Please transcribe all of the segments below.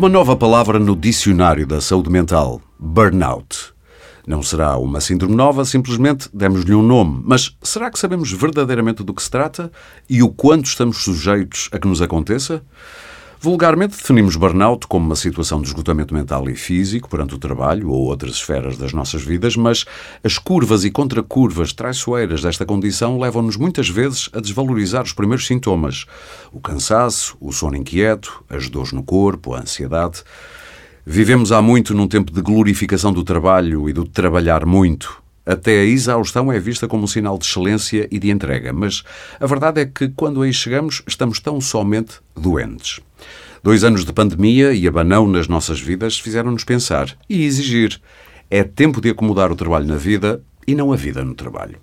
Uma nova palavra no dicionário da saúde mental: burnout. Não será uma síndrome nova, simplesmente demos-lhe um nome. Mas será que sabemos verdadeiramente do que se trata e o quanto estamos sujeitos a que nos aconteça? Vulgarmente definimos burnout como uma situação de esgotamento mental e físico perante o trabalho ou outras esferas das nossas vidas, mas as curvas e contracurvas traiçoeiras desta condição levam-nos muitas vezes a desvalorizar os primeiros sintomas: o cansaço, o sono inquieto, as dores no corpo, a ansiedade. Vivemos há muito num tempo de glorificação do trabalho e do trabalhar muito. Até a exaustão é vista como um sinal de excelência e de entrega, mas a verdade é que quando aí chegamos estamos tão somente doentes. Dois anos de pandemia e abanão nas nossas vidas fizeram-nos pensar e exigir. É tempo de acomodar o trabalho na vida e não a vida no trabalho.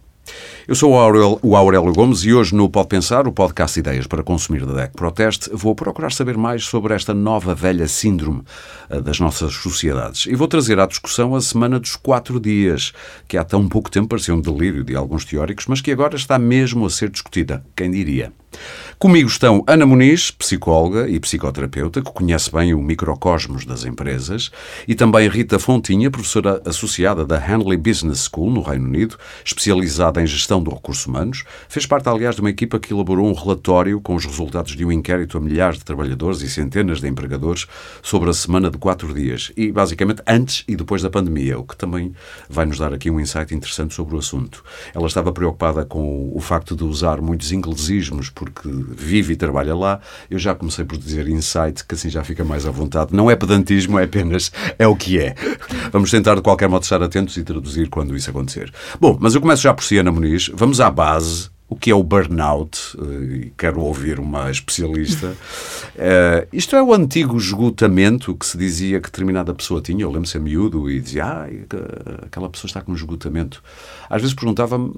Eu sou o Aurélio, o Aurélio, Gomes e hoje no Pode Pensar, o podcast Ideias para Consumir da DEC Proteste, vou procurar saber mais sobre esta nova velha síndrome eh, das nossas sociedades. E vou trazer à discussão a Semana dos Quatro Dias, que há tão pouco tempo parecia um delírio de alguns teóricos, mas que agora está mesmo a ser discutida. Quem diria? Comigo estão Ana Muniz, psicóloga e psicoterapeuta, que conhece bem o microcosmos das empresas, e também Rita Fontinha, professora associada da Hanley Business School, no Reino Unido, especializada em gestão de recursos humanos. Fez parte, aliás, de uma equipa que elaborou um relatório com os resultados de um inquérito a milhares de trabalhadores e centenas de empregadores sobre a semana de quatro dias, e basicamente antes e depois da pandemia, o que também vai nos dar aqui um insight interessante sobre o assunto. Ela estava preocupada com o facto de usar muitos inglesismos porque vive e trabalha lá, eu já comecei por dizer insight, que assim já fica mais à vontade. Não é pedantismo, é apenas é o que é. Vamos tentar de qualquer modo estar atentos e traduzir quando isso acontecer. Bom, mas eu começo já por si, Ana Vamos à base o que é o burnout, eh, quero ouvir uma especialista. Uh, isto é o antigo esgotamento que se dizia que determinada pessoa tinha. Eu lembro-me ser miúdo e dizia, ah, aquela pessoa está com esgotamento. Às vezes perguntava-me,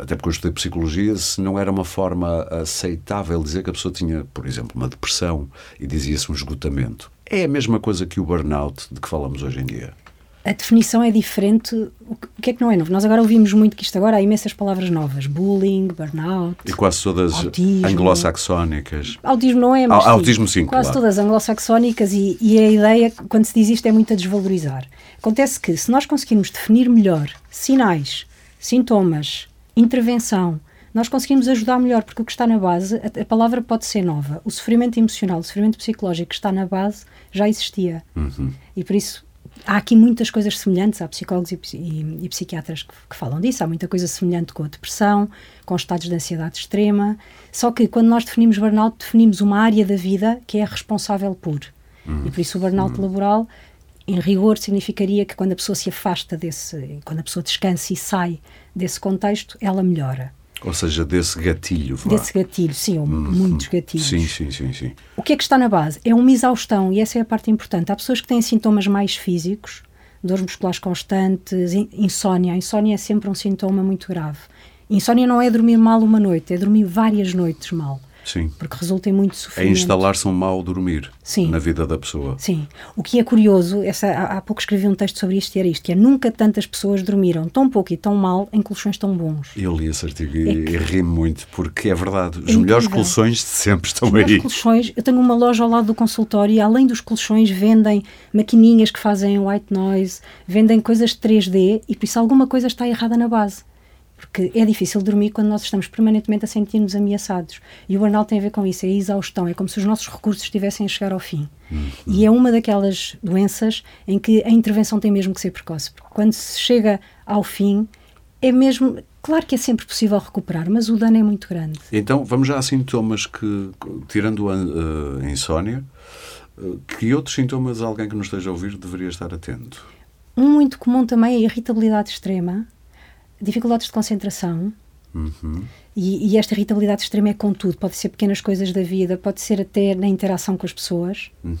até porque eu estudei psicologia, se não era uma forma aceitável dizer que a pessoa tinha, por exemplo, uma depressão e dizia-se um esgotamento. É a mesma coisa que o burnout de que falamos hoje em dia a definição é diferente. O que é que não é novo? Nós agora ouvimos muito que isto agora há imensas palavras novas: bullying, burnout. E quase todas anglo-saxónicas. Autismo não é, mas. Autismo sim, Quase claro. todas anglo-saxónicas e, e a ideia, quando se diz isto, é muito a desvalorizar. Acontece que, se nós conseguirmos definir melhor sinais, sintomas, intervenção, nós conseguimos ajudar melhor, porque o que está na base, a, a, palavra pode ser nova. O sofrimento emocional, o sofrimento psicológico que está na base já existia. Uhum. E por isso há aqui muitas coisas semelhantes, há psicólogos e, e, e psiquiatras que, que, falam disso, há muita coisa semelhante com a depressão, com estados de ansiedade extrema, só que quando nós definimos burnout, definimos uma área da vida que é responsável por. Hum. E por isso o burnout hum. laboral, em rigor, significaria que quando a pessoa se afasta desse, quando a pessoa descansa e sai desse contexto, ela melhora. Ou seja, desse gatilho. Vá. Desse gatilho, sim, ou hum, muitos gatilhos. Sim, sim, sim, sim. O que é que está na base? É uma exaustão, e essa é a parte importante. Há pessoas que têm sintomas mais físicos, dores musculares constantes, insónia. A insónia é sempre um sintoma muito grave. Insónia não é dormir mal uma noite, é dormir várias noites mal. Sim. Porque resulta em muito sofrimento. É instalar-se um mau dormir Sim. na vida da pessoa. Sim. O que é curioso, essa, há, há pouco escrevi um texto sobre isto e era isto, que é nunca tantas pessoas dormiram tão pouco e tão mal em colchões tão bons. Eu li esse artigo e, é que... ri muito, porque é verdade. Os é melhores colchões de sempre estão Os aí. colchões, eu tenho uma loja ao lado do consultório e além dos colchões vendem maquininhas que fazem white noise, vendem coisas de 3D e por isso alguma coisa está errada na base porque é difícil dormir quando nós estamos permanentemente a sentir-nos ameaçados. E o burnout tem a ver com isso, é a exaustão, é como se os nossos recursos estivessem a chegar ao fim. Uhum. E é uma daquelas doenças em que a intervenção tem mesmo que ser precoce, porque quando se chega ao fim, é mesmo. Claro que é sempre possível recuperar, mas o dano é muito grande. Então, vamos já a sintomas que, tirando a, a insónia, que outros sintomas alguém que nos esteja a ouvir deveria estar atento? Um muito comum também é a irritabilidade extrema, dificuldades de concentração. Uhum. E, e, esta irritabilidade extrema é com tudo. Pode ser pequenas coisas da vida, pode ser até na interação com as pessoas. Uhum.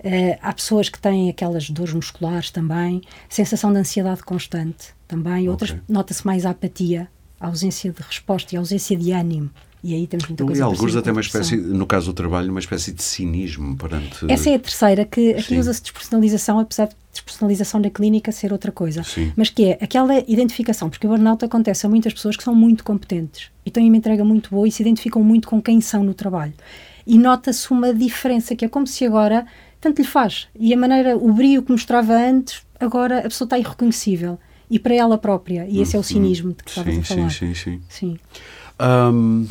Uh, há pessoas que têm aquelas dores musculares também, sensação de ansiedade constante também. Outras okay. nota-se mais a apatia, a ausência de resposta e a ausência de ânimo. E aí temos muita coisa. E alguns até uma espécie, no caso do trabalho, uma espécie de cinismo perante. Essa é a terceira, que aqui usa-se despersonalização, apesar de despersonalização na clínica ser outra coisa. Sim. Mas que é aquela identificação, porque o burnout acontece a muitas pessoas que são muito competentes e têm uma entrega muito boa e se identificam muito com quem são no trabalho. E nota-se uma diferença, que é como se agora tanto lhe faz. E a maneira, o brilho que mostrava antes, agora a pessoa está irreconhecível. E para ela própria. E esse é o cinismo de que estavas Sim, a falar. sim, sim, sim. Sim. Hum,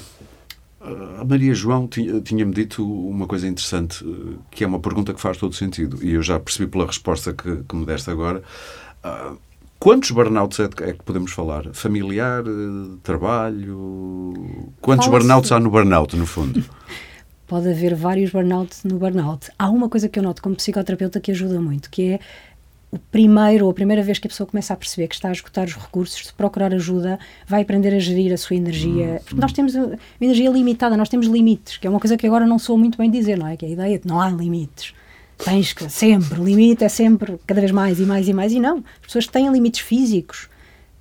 a Maria João tinha- tinha-me dito uma coisa interessante, que é uma pergunta que faz todo sentido, e eu já percebi pela resposta que, que me deste agora. Ah, quantos burnouts é, que- é que podemos falar? Familiar, trabalho? Quantos burnouts há no burnout, no fundo? Pode haver vários burnouts no burnout. Há uma coisa que eu noto como psicoterapeuta que ajuda muito, que é o primeiro ou a primeira vez que a pessoa começa a perceber que está a esgotar os recursos, de procurar ajuda, vai aprender a gerir a sua energia. Porque nós temos uma energia limitada, nós temos limites, que é uma coisa que agora não sou muito bem dizer, não é? Que é a ideia de não há limites. Tens que sempre, limite é sempre cada vez mais e mais e mais. E não, as pessoas têm limites físicos,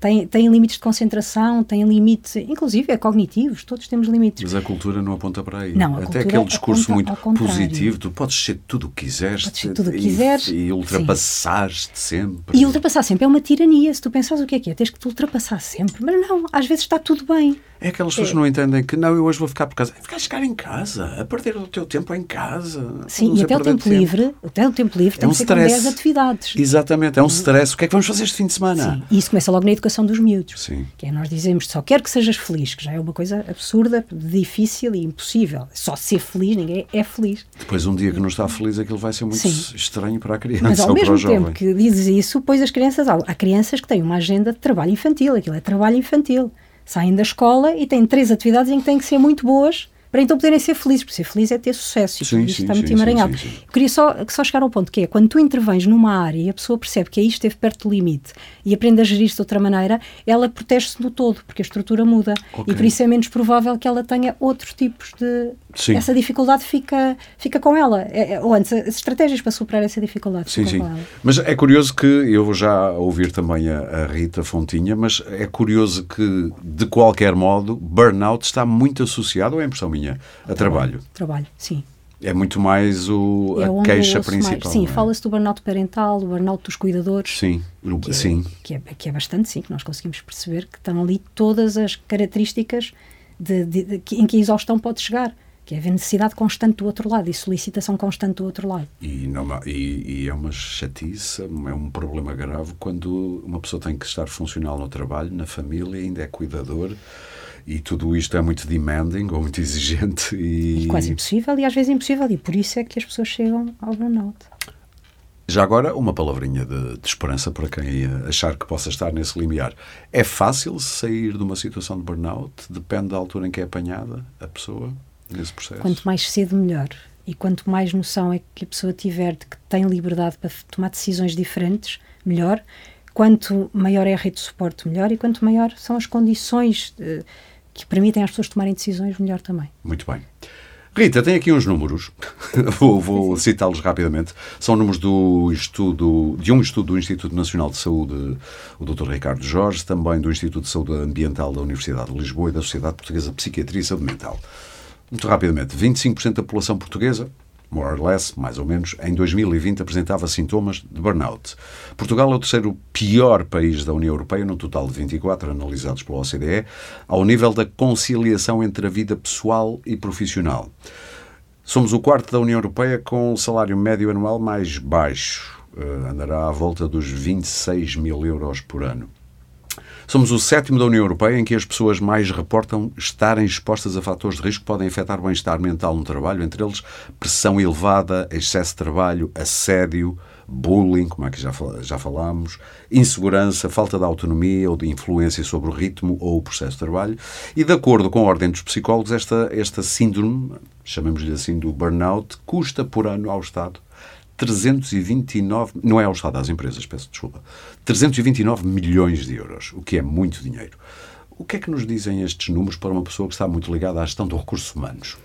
têm, têm limites de concentração, têm limites, inclusive é cognitivos, todos temos limites. Mas a cultura não aponta para aí. Não, Até aquele discurso muito positivo, tu podes ser tudo o que quiseres, Podes ser tudo o que e- quiseres, e, ultrapassares-te sempre. E ultrapassar sempre é uma tirania. Se tu pensares o que é que é, tens que te ultrapassar sempre. Mas não, às vezes está tudo bem. É aquelas pessoas que não entendem que não, eu hoje vou ficar por casa. Ficar ficar em casa, a perder o teu tempo em casa. Sim, e a até o perder tempo livre, até o tempo livre É tem um que ser com stress. 10 atividades. Exatamente, é um stress. O que é que vamos fazer este fim de semana? Sim, e isso começa logo na educação dos miúdos. Sim. Que é nós dizemos só quero que sejas feliz, que já é uma coisa absurda, difícil e impossível. Só ser feliz, ninguém é feliz. Depois, um dia que não está feliz, aquilo vai ser muito Sim. estranho para a criança Mas ao ou para mesmo o jovem. tempo que dizes isso, pois as crianças, há crianças que têm uma agenda de trabalho infantil, aquilo é trabalho infantil. Saem da escola e têm três atividades em que têm que ser muito boas para então poderem ser felizes, porque ser feliz é ter sucesso, e Sim, isto sim, está muito sim, emaranhado. sim. Eu queria só, só chegar ao ponto que é, quando tu intervens numa área e a pessoa percebe que aí esteve perto do limite e aprende a gerir-se de outra maneira, ela protege-se no todo, porque a estrutura muda. Ok. E por isso é menos provável que ela tenha outros tipos de... Sim. Essa dificuldade fica, fica com ela. É- é- ou antes, as estratégias para superar essa dificuldade Sim, sim. com ela. Mas é curioso que eu vou já ouvir também a, a Rita Fontinha, mas é curioso que, de qualquer modo, burnout está muito associado, ou é impressão minha, a trabalho. Trabalho, sim. É muito mais o, É a queixa ouço mais. principal. Sim, é? fala-se do burnout parental, do burnout dos cuidadores. Sim, que é, sim. Que é, que é bastante, sim, que nós conseguimos perceber que estão ali todas as características de, de- de- em que a exaustão pode chegar, que é haver necessidade constante do outro lado e solicitação constante do outro lado. E, não e- e é uma chatice, é um problema grave quando uma pessoa tem que estar funcional no trabalho, na família, ainda é cuidador e tudo isto é muito demanding ou muito exigente. E, E quase impossível e às vezes impossível, e por isso é que as pessoas chegam ao burnout. Já agora, uma palavrinha de, de esperança para quem achar que possa estar nesse limiar. É fácil sair de uma situação de burnout? Depende da altura em que é apanhada a pessoa nesse processo? Quanto mais cedo, melhor. E quanto mais noção é que a pessoa tiver de que tem liberdade para tomar decisões diferentes, melhor. Quanto maior é a rede de suporte, melhor. E quanto maior são as condições eh, que permitem às pessoas tomarem decisões, melhor também. Muito bem. Rita, tem aqui uns números, vou, vou citá-los rapidamente. São números do estudo, de um estudo do Instituto Nacional de Saúde, o Dr. Ricardo Jorge, também do Instituto de Saúde Ambiental da Universidade de Lisboa e da Sociedade Portuguesa de Psiquiatria e Saúde Mental. Muito rapidamente, 25% da população portuguesa, more or less, mais ou menos, em 2020 apresentava sintomas de burnout. Portugal é o terceiro pior país da União Europeia, num total de 24 analisados pela OCDE, ao nível da conciliação entre a vida pessoal e profissional. Somos o quarto da União Europeia com o salário médio anual mais baixo. Eh, andará à volta dos 26 mil euros por ano. Somos o sétimo da União Europeia em que as pessoas mais reportam estarem expostas a fatores de risco que podem afetar o bem-estar mental no trabalho, entre eles pressão elevada, excesso de trabalho, assédio, bullying, como é que já, já falámos, insegurança, falta de autonomia ou de influência sobre o ritmo ou o processo de trabalho. E de acordo com a Ordem dos Psicólogos, esta, esta síndrome, chamamos-lhe assim do burnout, custa por ano ao Estado 329, não é ao Estado, às empresas, peço desculpa, 329 milhões de euros, o que é muito dinheiro. O que é que nos dizem estes números para uma pessoa que está muito ligada à gestão de recursos humanos?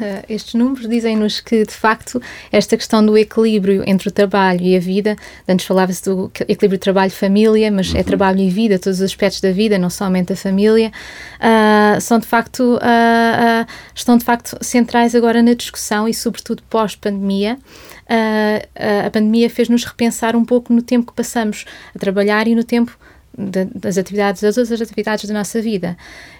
Eh, Estes números dizem-nos que, de facto, esta questão do equilíbrio entre o trabalho e a vida, antes falava-se do que- equilíbrio trabalho-família, mas é trabalho e vida, todos os aspectos da vida, não somente a família, ah, são de facto, ah, ah, estão de facto centrais agora na discussão e, sobretudo, pós-pandemia. A pandemia fez-nos repensar um pouco no tempo que passamos a trabalhar e no tempo de, das atividades, das outras atividades da nossa vida.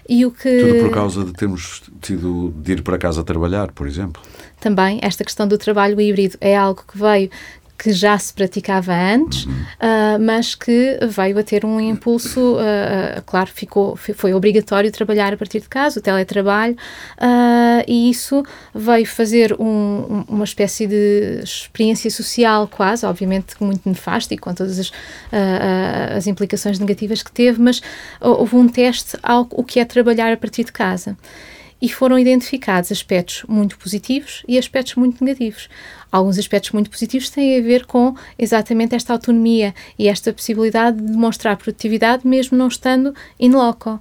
E o que... Tudo por causa de termos tido de ir para casa trabalhar, por exemplo. Também, esta questão do trabalho híbrido é algo que veio que já se praticava antes, uhum. uh, mas que veio a ter um impulso, uh, uh, claro, ficou, foi obrigatório trabalhar a partir de casa, o teletrabalho, e isso veio fazer um, uma espécie de experiência social quase, obviamente muito nefasta e com todas as, as implicações negativas que teve, mas houve um teste ao o que é trabalhar a partir de casa e foram identificados aspectos muito positivos e aspectos muito negativos. Alguns aspectos muito positivos têm a ver com exatamente esta autonomia e esta possibilidade de demonstrar produtividade mesmo não estando in loco.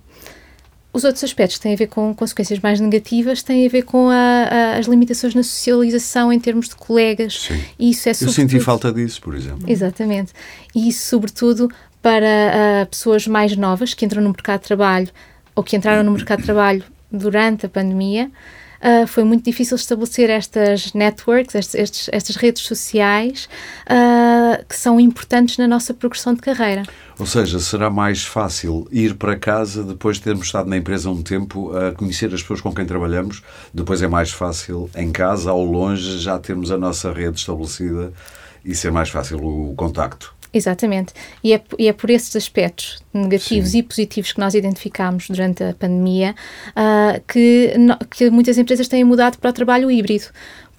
Os outros aspectos que têm a ver com consequências mais negativas têm a ver com a, a, as limitações na socialização em termos de colegas. Sim. E isso é Eu senti falta disso, por exemplo. Exatamente. E isso, sobretudo, para uh, pessoas mais novas que entram no mercado de trabalho ou que entraram no mercado de trabalho durante a pandemia, uh, foi muito difícil estabelecer estas networks, estes, estes, estas redes sociais uh, que são importantes na nossa progressão de carreira. Ou seja, será mais fácil ir para casa depois de termos estado na empresa um tempo a conhecer as pessoas com quem trabalhamos, depois é mais fácil em casa, ao longe, já termos a nossa rede estabelecida e ser mais fácil o contacto. Exatamente. E é, e é por esses aspectos negativos Sim. e positivos que nós identificámos durante a pandemia uh, que, no, que muitas empresas têm mudado para o trabalho híbrido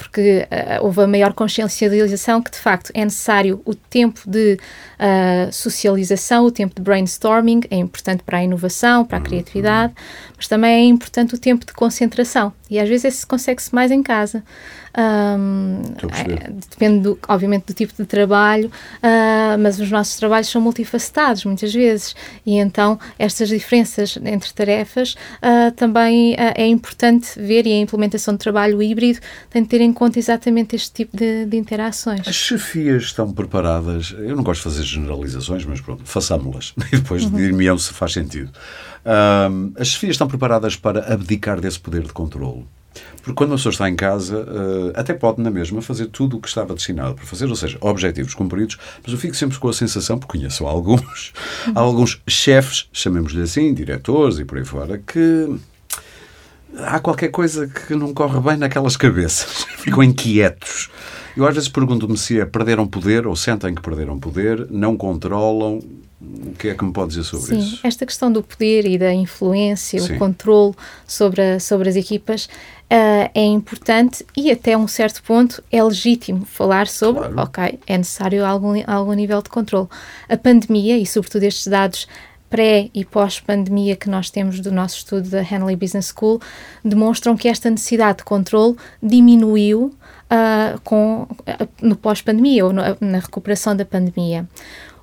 porque uh, houve a maior consciencialização que, de facto, é necessário o tempo de uh, socialização, o tempo de brainstorming, é importante para a inovação, para a uhum. criatividade, mas também é importante o tempo de concentração. E às vezes esse consegue-se mais em casa. Um, é, depende, do, obviamente, do tipo de trabalho, uh, mas os nossos trabalhos são multifacetados muitas vezes, e então estas diferenças entre tarefas uh, também uh, é importante ver, e a implementação de trabalho híbrido tem de ter em conta exatamente este tipo de, de interações. As chefias estão preparadas, eu não gosto de fazer generalizações, mas pronto, façamos-las e depois uhum. dir-me se faz sentido. as chefias estão preparadas para abdicar desse poder de controle? Porque quando uma pessoa está em casa, uh, até pode na mesma fazer tudo o que estava destinado para fazer, ou seja, objetivos cumpridos, mas eu fico sempre com a sensação, porque conheço alguns, alguns chefes, chamemos-lhe assim, diretores e por aí fora, que há qualquer coisa que não corre bem naquelas cabeças. Ficam inquietos. Eu às vezes pergunto-me se é perderam poder ou sentem que perderam poder, não controlam, o que é que me pode dizer sobre Sim, isso? Sim, esta questão do poder e da influência, Sim. o controle sobre, a, sobre as equipas uh, é importante e até um certo ponto é legítimo falar sobre, claro. ok, é necessário algum, algum nível de controle. A pandemia e sobretudo estes dados pré e pós-pandemia que nós temos do nosso estudo da Henley Business School demonstram que esta necessidade de controle diminuiu uh, com, uh, no pós-pandemia ou no, na recuperação da pandemia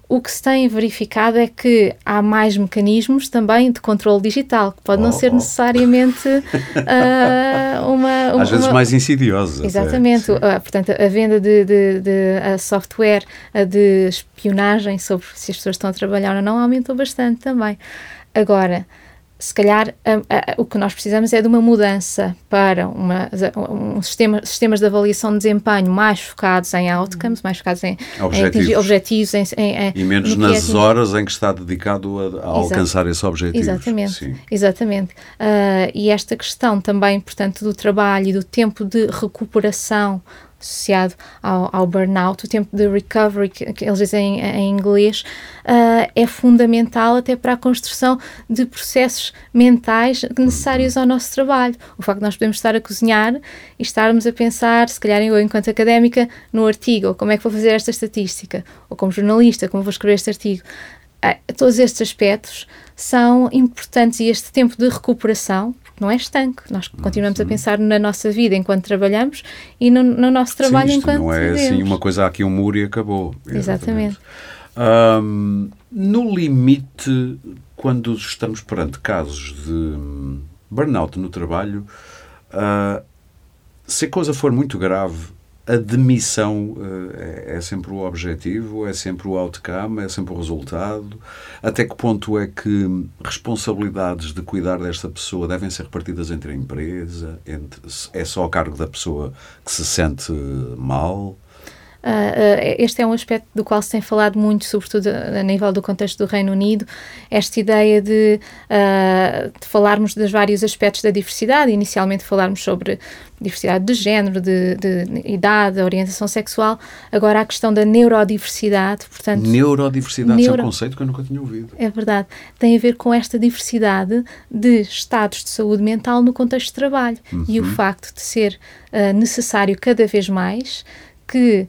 o que se tem verificado é que há mais mecanismos também de controle digital, que pode oh, não ser oh. necessariamente uh, uma, uma, Às vezes mais insidiosa. Exatamente. Uh, portanto, a venda de, de, de uh, software de espionagem sobre se as pessoas estão a trabalhar ou não aumentou bastante também. Agora, se calhar o que nós precisamos é de uma mudança para uma, um sistema, sistemas de avaliação de desempenho mais focados em outcomes, mais focados em objetivos, em objetivos em, em, e menos nas é horas em que está dedicado a, a alcançar esse objetivo. Exatamente, Sim. exatamente. Uh, e esta questão também, portanto, do trabalho e do tempo de recuperação associado ao, ao, burnout, o tempo de recovery, que, que eles dizem em, em inglês, uh, é fundamental até para a construção de processos mentais necessários ao nosso trabalho. O facto de nós podemos estar a cozinhar e estarmos a pensar, se calhar eu, enquanto académica, no artigo, ou como é que vou fazer esta estatística, ou como jornalista, como vou escrever este artigo. Uh, todos estes aspectos são importantes e este tempo de recuperação, não é estanque. Nós continuamos a pensar na nossa vida enquanto trabalhamos e no, no nosso trabalho Sim, enquanto não é vivemos. assim uma coisa aqui um muro e acabou. Exatamente. Um, no limite, quando estamos perante casos de burnout no trabalho, uh, se a coisa for muito grave, a demissão uh, é, sempre o objetivo, é sempre o outcome, é sempre o resultado. Até que ponto é que responsabilidades de cuidar desta pessoa devem ser repartidas entre a empresa? Entre, é só a cargo da pessoa que se sente mal? Uh, este é um aspecto do qual se tem falado muito, sobretudo a, nível do contexto do Reino Unido, esta ideia de, uh, de, falarmos dos vários aspectos da diversidade, inicialmente falarmos sobre diversidade de género, de, de, de idade, orientação sexual, agora a questão da neurodiversidade, portanto... Neurodiversidade, neuro... é um conceito que eu nunca tinha ouvido. É verdade, tem a ver com esta diversidade de estados de saúde mental no contexto de trabalho uhum. e o uhum. facto de ser uh, necessário cada vez mais que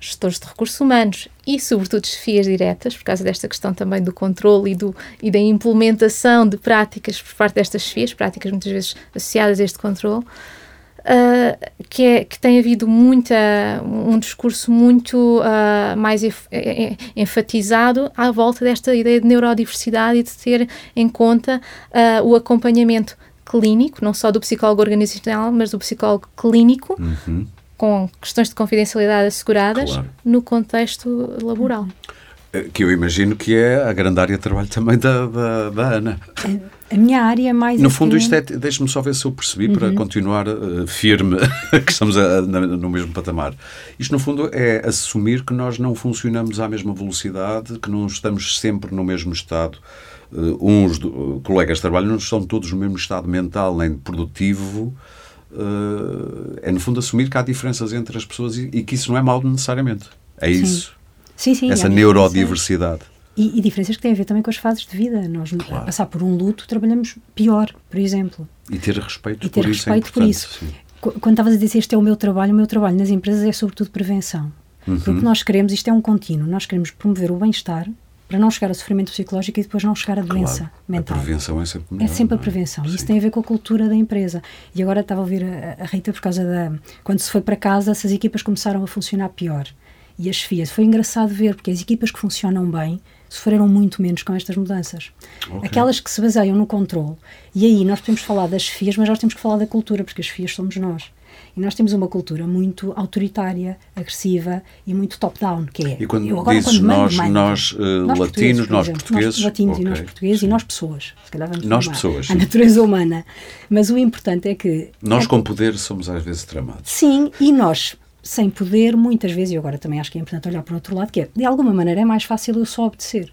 gestores de recursos humanos e, sobretudo, chefias diretas, por causa desta questão também do controle e, do, e da implementação de práticas por parte destas chefias, práticas muitas vezes associadas a este controle, uh, que, é, que tem havido muita, um discurso muito uh, mais enfatizado à volta desta ideia de neurodiversidade e de ter em conta uh, o acompanhamento clínico, não só do psicólogo organizacional, mas do psicólogo clínico, uhum com questões de confidencialidade asseguradas claro. no contexto laboral. Eh, que eu imagino que é a grande área de trabalho também da, da, da Ana. A minha área é mais. No assim... fundo, isto é. Deixe-me só ver se eu percebi uhum. para continuar uh, firme que estamos a, na, no mesmo patamar. Isto, no fundo, é assumir que nós não funcionamos à mesma velocidade, que não estamos sempre no mesmo estado. Uh, uns do, uh, colegas de trabalho não estão todos no mesmo estado mental nem produtivo uh, é no fundo assumir que há diferenças entre as pessoas e, e que isso não é mal necessariamente. É sim. isso. Sim, sim. Essa neurodiversidade. E, e, diferenças que têm a ver também com as fases de vida. Nós, claro. a passar por um luto, trabalhamos pior, por exemplo. E ter respeito e ter por respeito isso. É por isso. Quando estavas a dizer este é o meu trabalho, o meu trabalho nas empresas é sobretudo prevenção. Uhum. Porque nós queremos, isto é um contínuo, nós queremos promover o bem-estar para não chegar ao sofrimento psicológico e depois não chegar à doença claro, mental. A prevenção é sempre melhor, É sempre a é? prevenção. Isso tem a ver com a cultura da empresa. E agora estava a ouvir a, a Rita por causa da. Quando se foi para casa, essas equipas começaram a funcionar pior. E as FIAs. Foi engraçado ver, porque as equipas que funcionam bem sofreram muito menos com estas mudanças. Okay. Aquelas que se baseiam no controle. E aí nós podemos falar das FIAs, mas nós temos que falar da cultura, porque as FIAs somos nós. E nós temos uma cultura muito autoritária, agressiva e muito top-down, que é... E quando eu agora, dizes quando nós, mãe, nós, uh, nós latinos, nós portugueses... Nós latinos okay. e nós portugueses Sim. e nós pessoas. Se calhar vamos nós pessoas. A natureza humana. Mas o importante é que... Nós é com poder somos às vezes tramados. Sim, e nós sem poder, muitas vezes, e agora também acho que é importante olhar para o outro lado, que é, de alguma maneira é mais fácil eu só obedecer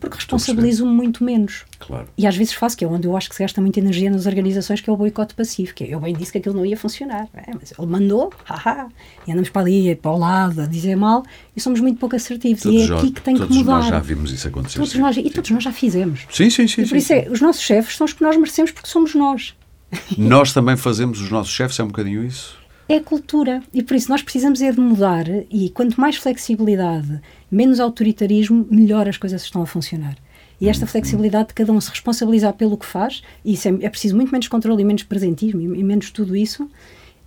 porque responsabilizo-me muito menos. Claro. E às vezes faço, que é onde eu acho que se gasta muita energia nas organizações, que é o boicote passivo, que eu bem disse que aquilo não ia funcionar, é, mas ele mandou, haha, e andamos para ali, para o lado, a dizer mal, e somos muito pouco assertivos. Todos e é aqui que tem que mudar. Todos nós já vimos isso acontecer. Todos nós, e todos nós já fizemos. Sim, sim, sim. E por sim, isso é, os nossos chefes são os que nós merecemos porque somos nós. Nós também fazemos os nossos chefes, é um bocadinho isso? é a cultura. E por isso nós precisamos é de mudar. E quanto mais flexibilidade, menos autoritarismo, melhor as coisas estão a funcionar. E esta flexibilidade de cada um se responsabilizar pelo que faz, e isso é, é preciso muito menos controle e menos presentismo e, e menos tudo isso,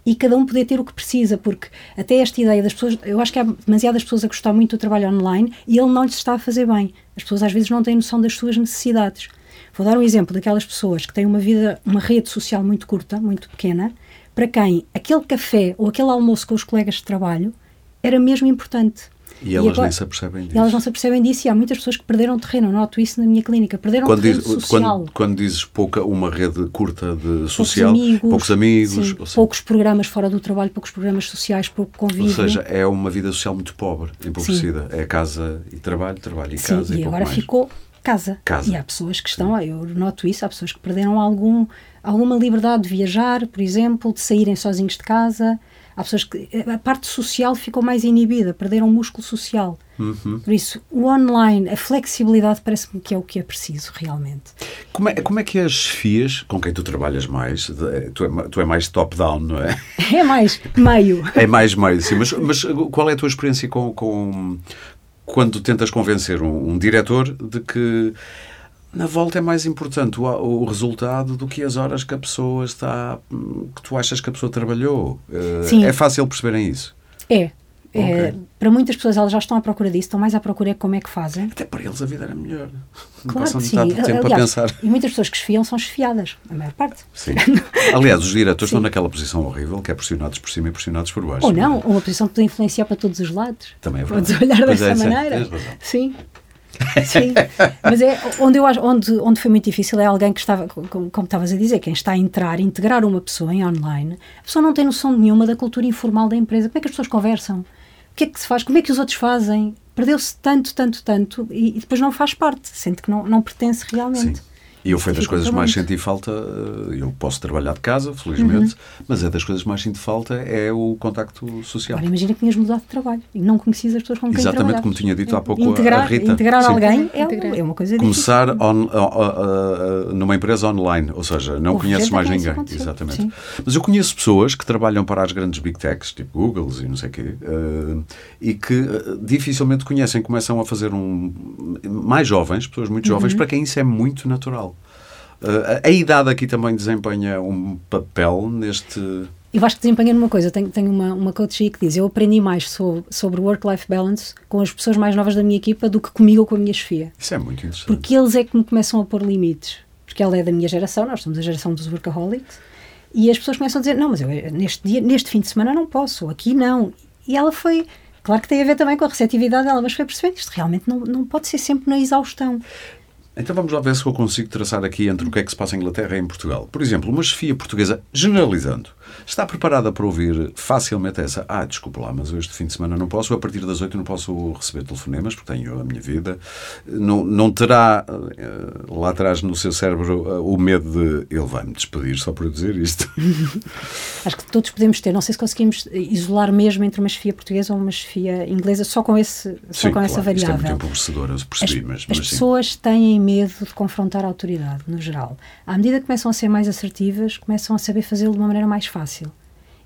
e cada um poder ter o que precisa, porque até esta ideia das pessoas, eu acho que há demasiadas pessoas a gostar muito do trabalho online e ele não lhes está a fazer bem. As pessoas às vezes não têm noção das suas necessidades. Vou dar um exemplo daquelas pessoas que têm uma vida, uma rede social muito curta, muito pequena, para quem aquele café ou aquele almoço com os colegas de trabalho era mesmo importante. E elas e agora, nem se apercebem disso. elas não se apercebem disso e há muitas pessoas que perderam terreno. Noto isso na minha clínica. Perderam quando terreno diz, social. Quando, quando, dizes pouca, uma rede curta de social, poucos amigos, poucos, amigos sim, poucos programas fora do trabalho, poucos programas sociais, pouco convívio. Ou seja, é uma vida social muito pobre, empobrecida. Sim. É casa e trabalho, trabalho e sim, casa. E, e agora mais. ficou casa. casa. E há pessoas que estão, eu noto isso, há pessoas que perderam algum, alguma liberdade de viajar, por exemplo, de saírem sozinhos de casa. Há pessoas que a parte social ficou mais inibida, perderam o músculo social. Uhum. Por isso, o online, a flexibilidade parece-me que é o que é preciso realmente. Como é, como é que as FIAs, com quem tu trabalhas mais, tu é, tu é mais top-down, não é? É mais meio. é mais meio, sim. Mas, mas qual é a tua experiência com, com quando tentas convencer um, um diretor de que na volta é mais importante o, o, resultado do que as horas que a pessoa está. que tu achas que a pessoa trabalhou. Uh, Sim. É fácil perceberem isso? É. é okay. é. para muitas pessoas elas já estão à procura disso, estão mais à procura de como é que fazem. Até para eles a vida era melhor. Claro Passam que sim. Tempo Aliás, a pensar. E muitas pessoas que esfiam são esfiadas, a maior parte. Sim. Aliás, os diretores sim. estão naquela posição horrível que é pressionados por cima e pressionados por baixo. Ou não, uma posição que pode influenciar para todos os lados. Também é verdade. Podes olhar dessa é, maneira. Sim. Sim, mas é onde eu onde, onde foi muito difícil é alguém que estava, como, como estavas a dizer, quem está a entrar, integrar uma pessoa em online, a pessoa não tem noção nenhuma da cultura informal da empresa. Como é que as pessoas conversam? o que é que se faz, como é que os outros fazem. Perdeu-se tanto, tanto, tanto e, e, depois não faz parte, sente que não, não pertence realmente. Sim. E eu foi das coisas mais senti falta, eh, eu posso trabalhar de casa, felizmente, uhum. mas é das coisas mais sinto falta é o contacto social. Agora imagina que tinhas mudado de trabalho e não conhecias as pessoas com quem Exatamente como tinha dito há pouco integrar, a Rita. Integrar Sim. alguém é, integrar. é, uma coisa Começar difícil. On, uh, uh, numa empresa online, ou seja, não conheces mais ninguém. Exatamente. Sim. Mas eu conheço pessoas que trabalham para as grandes big techs, tipo Google e não sei o quê, uh, e que dificilmente conhecem, começam a fazer um... mais jovens, pessoas muito jovens, uhum. para quem isso é muito natural. Uh, a idade aqui também desempenha um papel neste. Eu acho que desempenha numa coisa. Tenho, tenho uma, uma coach que diz: Eu aprendi mais sobre, sobre work-life balance com as pessoas mais novas da minha equipa do que comigo ou com a minha chefia. Isso é muito interessante. Porque eles é que me começam a pôr limites. Porque ela é da minha geração, nós somos a geração dos workaholics. E as pessoas começam a dizer: Não, mas eu neste, dia, neste fim de semana não posso, aqui não. E ela foi. Claro que tem a ver também com a receptividade dela, mas foi percebendo que isto realmente não, não pode ser sempre na exaustão. Então vamos lá ver se eu consigo traçar aqui entre o que é que se passa em Inglaterra e em Portugal. Por exemplo, uma chefia portuguesa, generalizando, está preparada para ouvir facilmente essa ah, desculpa lá, mas este fim de semana não posso, a partir das oito não posso receber telefonemas porque tenho a minha vida. Não, não terá uh, lá atrás no seu cérebro uh, o medo de ele vai-me despedir só por dizer isto. Acho que todos podemos ter, não sei se conseguimos isolar mesmo entre uma chefia portuguesa ou uma chefia inglesa só com, esse, só sim, com essa variável. Isto é muito empobrecedor, eu percebi, as, mas, as mas, pessoas têm medo de confrontar a autoridade, no geral. À medida que começam a ser mais assertivas, começam a saber fazê-lo de uma maneira mais fácil.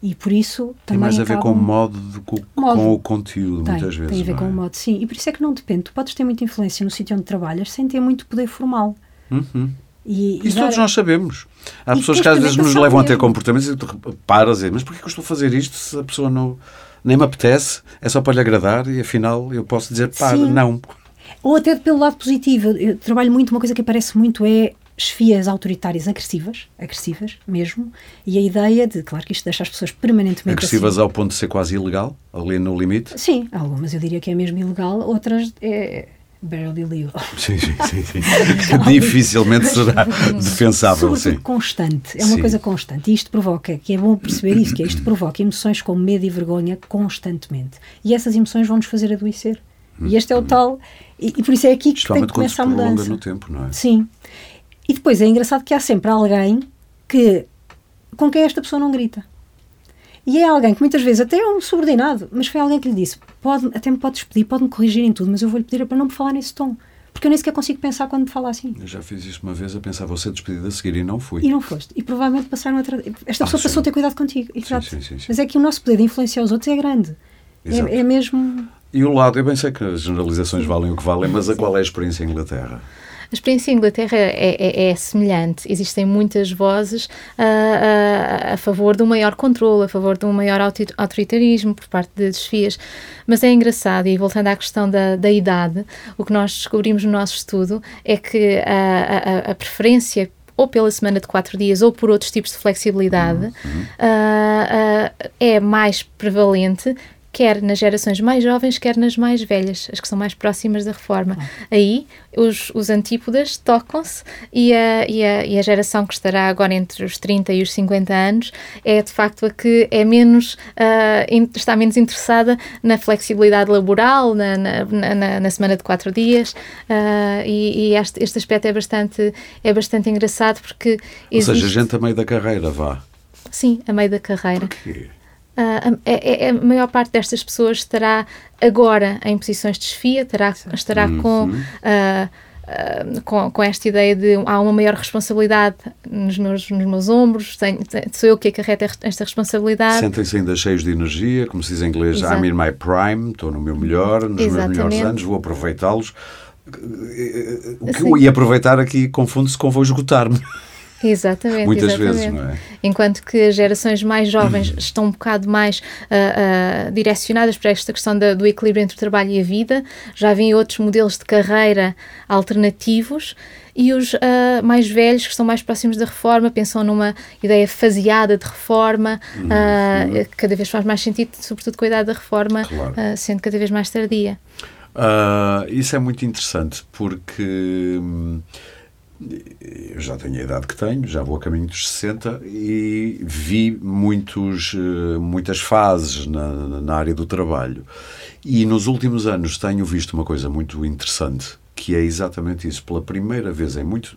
E por isso Tem mais a ver com o modo, de, com, modo. com, o conteúdo, tem, muitas vezes. Tem a ver é? com o modo, sim. E por isso é que não depende. Tu podes ter muita influência no sítio onde trabalhas sem ter muito poder formal. Uhum. E, Isso e todos nós sabemos. Há e pessoas que às vezes nos levam a ter comportamentos e tu paras e mas porquê que eu estou a fazer isto se a pessoa não nem me apetece, é só para lhe agradar e afinal eu posso dizer para, não. Ou até pelo lado positivo. Eu trabalho muito, uma coisa que aparece muito é chefias autoritárias agressivas, agressivas mesmo, e a ideia de, claro que isto deixa as pessoas permanentemente agressivas assim. ao ponto de ser quase ilegal, ali no limite? Sim, algumas eu diria que é mesmo ilegal, outras é barely legal. Sim, sim, sim. sim. Dificilmente será defensável, sim. constante, é uma sim. coisa constante, e isto provoca, que é bom perceber isso, que é isto provoca emoções como medo e vergonha constantemente, e essas emoções vão nos fazer adoecer. E este é o tal. E, e por isso é aqui que tem que começar a mudança. no tempo, não é? Sim. E depois é engraçado que há sempre alguém que com quem esta pessoa não grita. E é alguém que muitas vezes até é um subordinado, mas foi alguém que lhe disse: pode, até me pode despedir, pode-me corrigir em tudo, mas eu vou-lhe pedir para não me falar nesse tom. Porque eu nem sequer consigo pensar quando me fala assim. Eu já fiz isso uma vez a pensar, vou ser despedida a seguir e não fui. E não foste. E provavelmente passaram outra. Esta ah, pessoa sim. passou a ter cuidado contigo. Exato. Sim, sim, mas é que o nosso poder de influenciar os outros é grande. É, é, mesmo. E o lado, eu bem sei que as generalizações valem o que valem, mas a qual é a experiência em Inglaterra? A experiência em Inglaterra é, é, é semelhante. Existem muitas vozes a, a, a, favor de um maior controle, a favor de um maior autoritarismo por parte de desfias. Mas é engraçado, e voltando à questão da, da idade, o que nós descobrimos no nosso estudo é que a, a preferência ou pela semana de quatro dias ou por outros tipos de flexibilidade, uhum. uh, uh, é mais prevalente quer nas gerações mais jovens, quer nas mais velhas, as que são mais próximas da reforma. Aí os, os antípodas tocam-se e a, e, a, e a geração que estará agora entre os 30 e os 50 anos é de facto a que é menos, uh, está menos interessada na flexibilidade laboral, na, na, na, na semana de quatro dias uh, e, e este, este, aspecto é bastante, é bastante engraçado porque... Existe... Ou seja, gente a meio da carreira, vá. Sim, a meio da carreira. Okay. Uh, a, a, maior parte destas pessoas estará agora em posições de desfia, terá, estará uhum. com, uh, uh, com, com, esta ideia de há uma maior responsabilidade nos meus, nos meus ombros, tenho, sou eu que acarreta esta responsabilidade. Sentem-se ainda cheios de energia, como se diz em inglês, Exato. I'm in my prime, estou no meu melhor, nos Exatamente. meus melhores anos, vou aproveitá-los. O que, e aproveitar aqui confunde-se com vou esgotar-me. Exatamente. Muitas exatamente. vezes, não é? Enquanto que as gerações mais jovens estão um bocado mais uh, uh, direcionadas para esta questão da, do equilíbrio entre o trabalho e a vida, já vêm outros modelos de carreira alternativos e os uh, mais velhos, que estão mais próximos da reforma, pensam numa ideia faseada de reforma, uhum. que cada vez faz mais sentido, sobretudo com a idade da reforma, claro. sendo cada vez mais tardia. isso é muito interessante porque. Hum, eu já tenho a idade que tenho, já vou a caminho dos 60 e vi muitos, eh, muitas fases na, na área do trabalho. E nos últimos anos tenho visto uma coisa muito interessante, que é exatamente isso. Pela primeira vez em muito.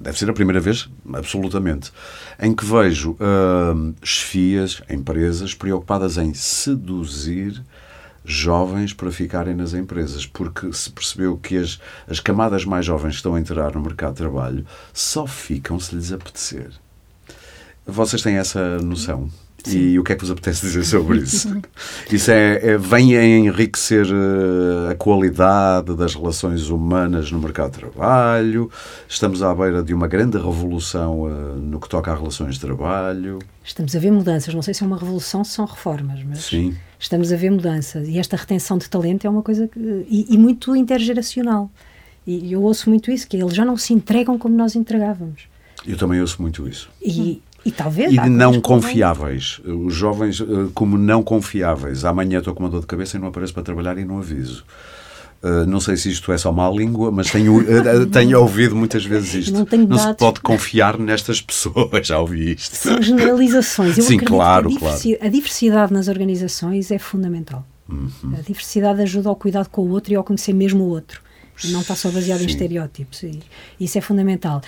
Deve ser a primeira vez, absolutamente, em que vejo uh, chefias, empresas preocupadas em seduzir jovens para ficarem nas empresas, porque se percebeu que as, as camadas mais jovens que estão a entrar no mercado de trabalho só ficam se lhes apetecer. Vocês têm essa noção? Sim. E o que é que vos apetece dizer sobre isso? isso é, é, vem a enriquecer uh, a qualidade das relações humanas no mercado de trabalho. Estamos à beira de uma grande revolução uh, no que toca a relações de trabalho. Estamos a ver mudanças. Não sei se é uma revolução, se são reformas, mas Sim. estamos a ver mudanças. E esta retenção de talento é uma coisa que, e, e muito intergeracional. E eu ouço muito isso, que eles já não se entregam como nós entregávamos. Eu também ouço muito isso. E, e talvez. E não confiáveis. Os jovens, eh, como não confiáveis. Amanhã estou com uma dor de cabeça e não apareço para trabalhar e não aviso. Uh, não sei se isto é só má língua, mas tenho, uh, tenho ouvido muitas vezes isto. Não, não se pode confiar nestas pessoas, já ouvi isto. São generalizações. Eu Sim, claro, a, claro. a diversidade nas organizações é fundamental. Uhum. A diversidade ajuda ao cuidado com o outro e ao conhecer mesmo o outro. Não está só baseado Sim. em estereótipos. E isso é fundamental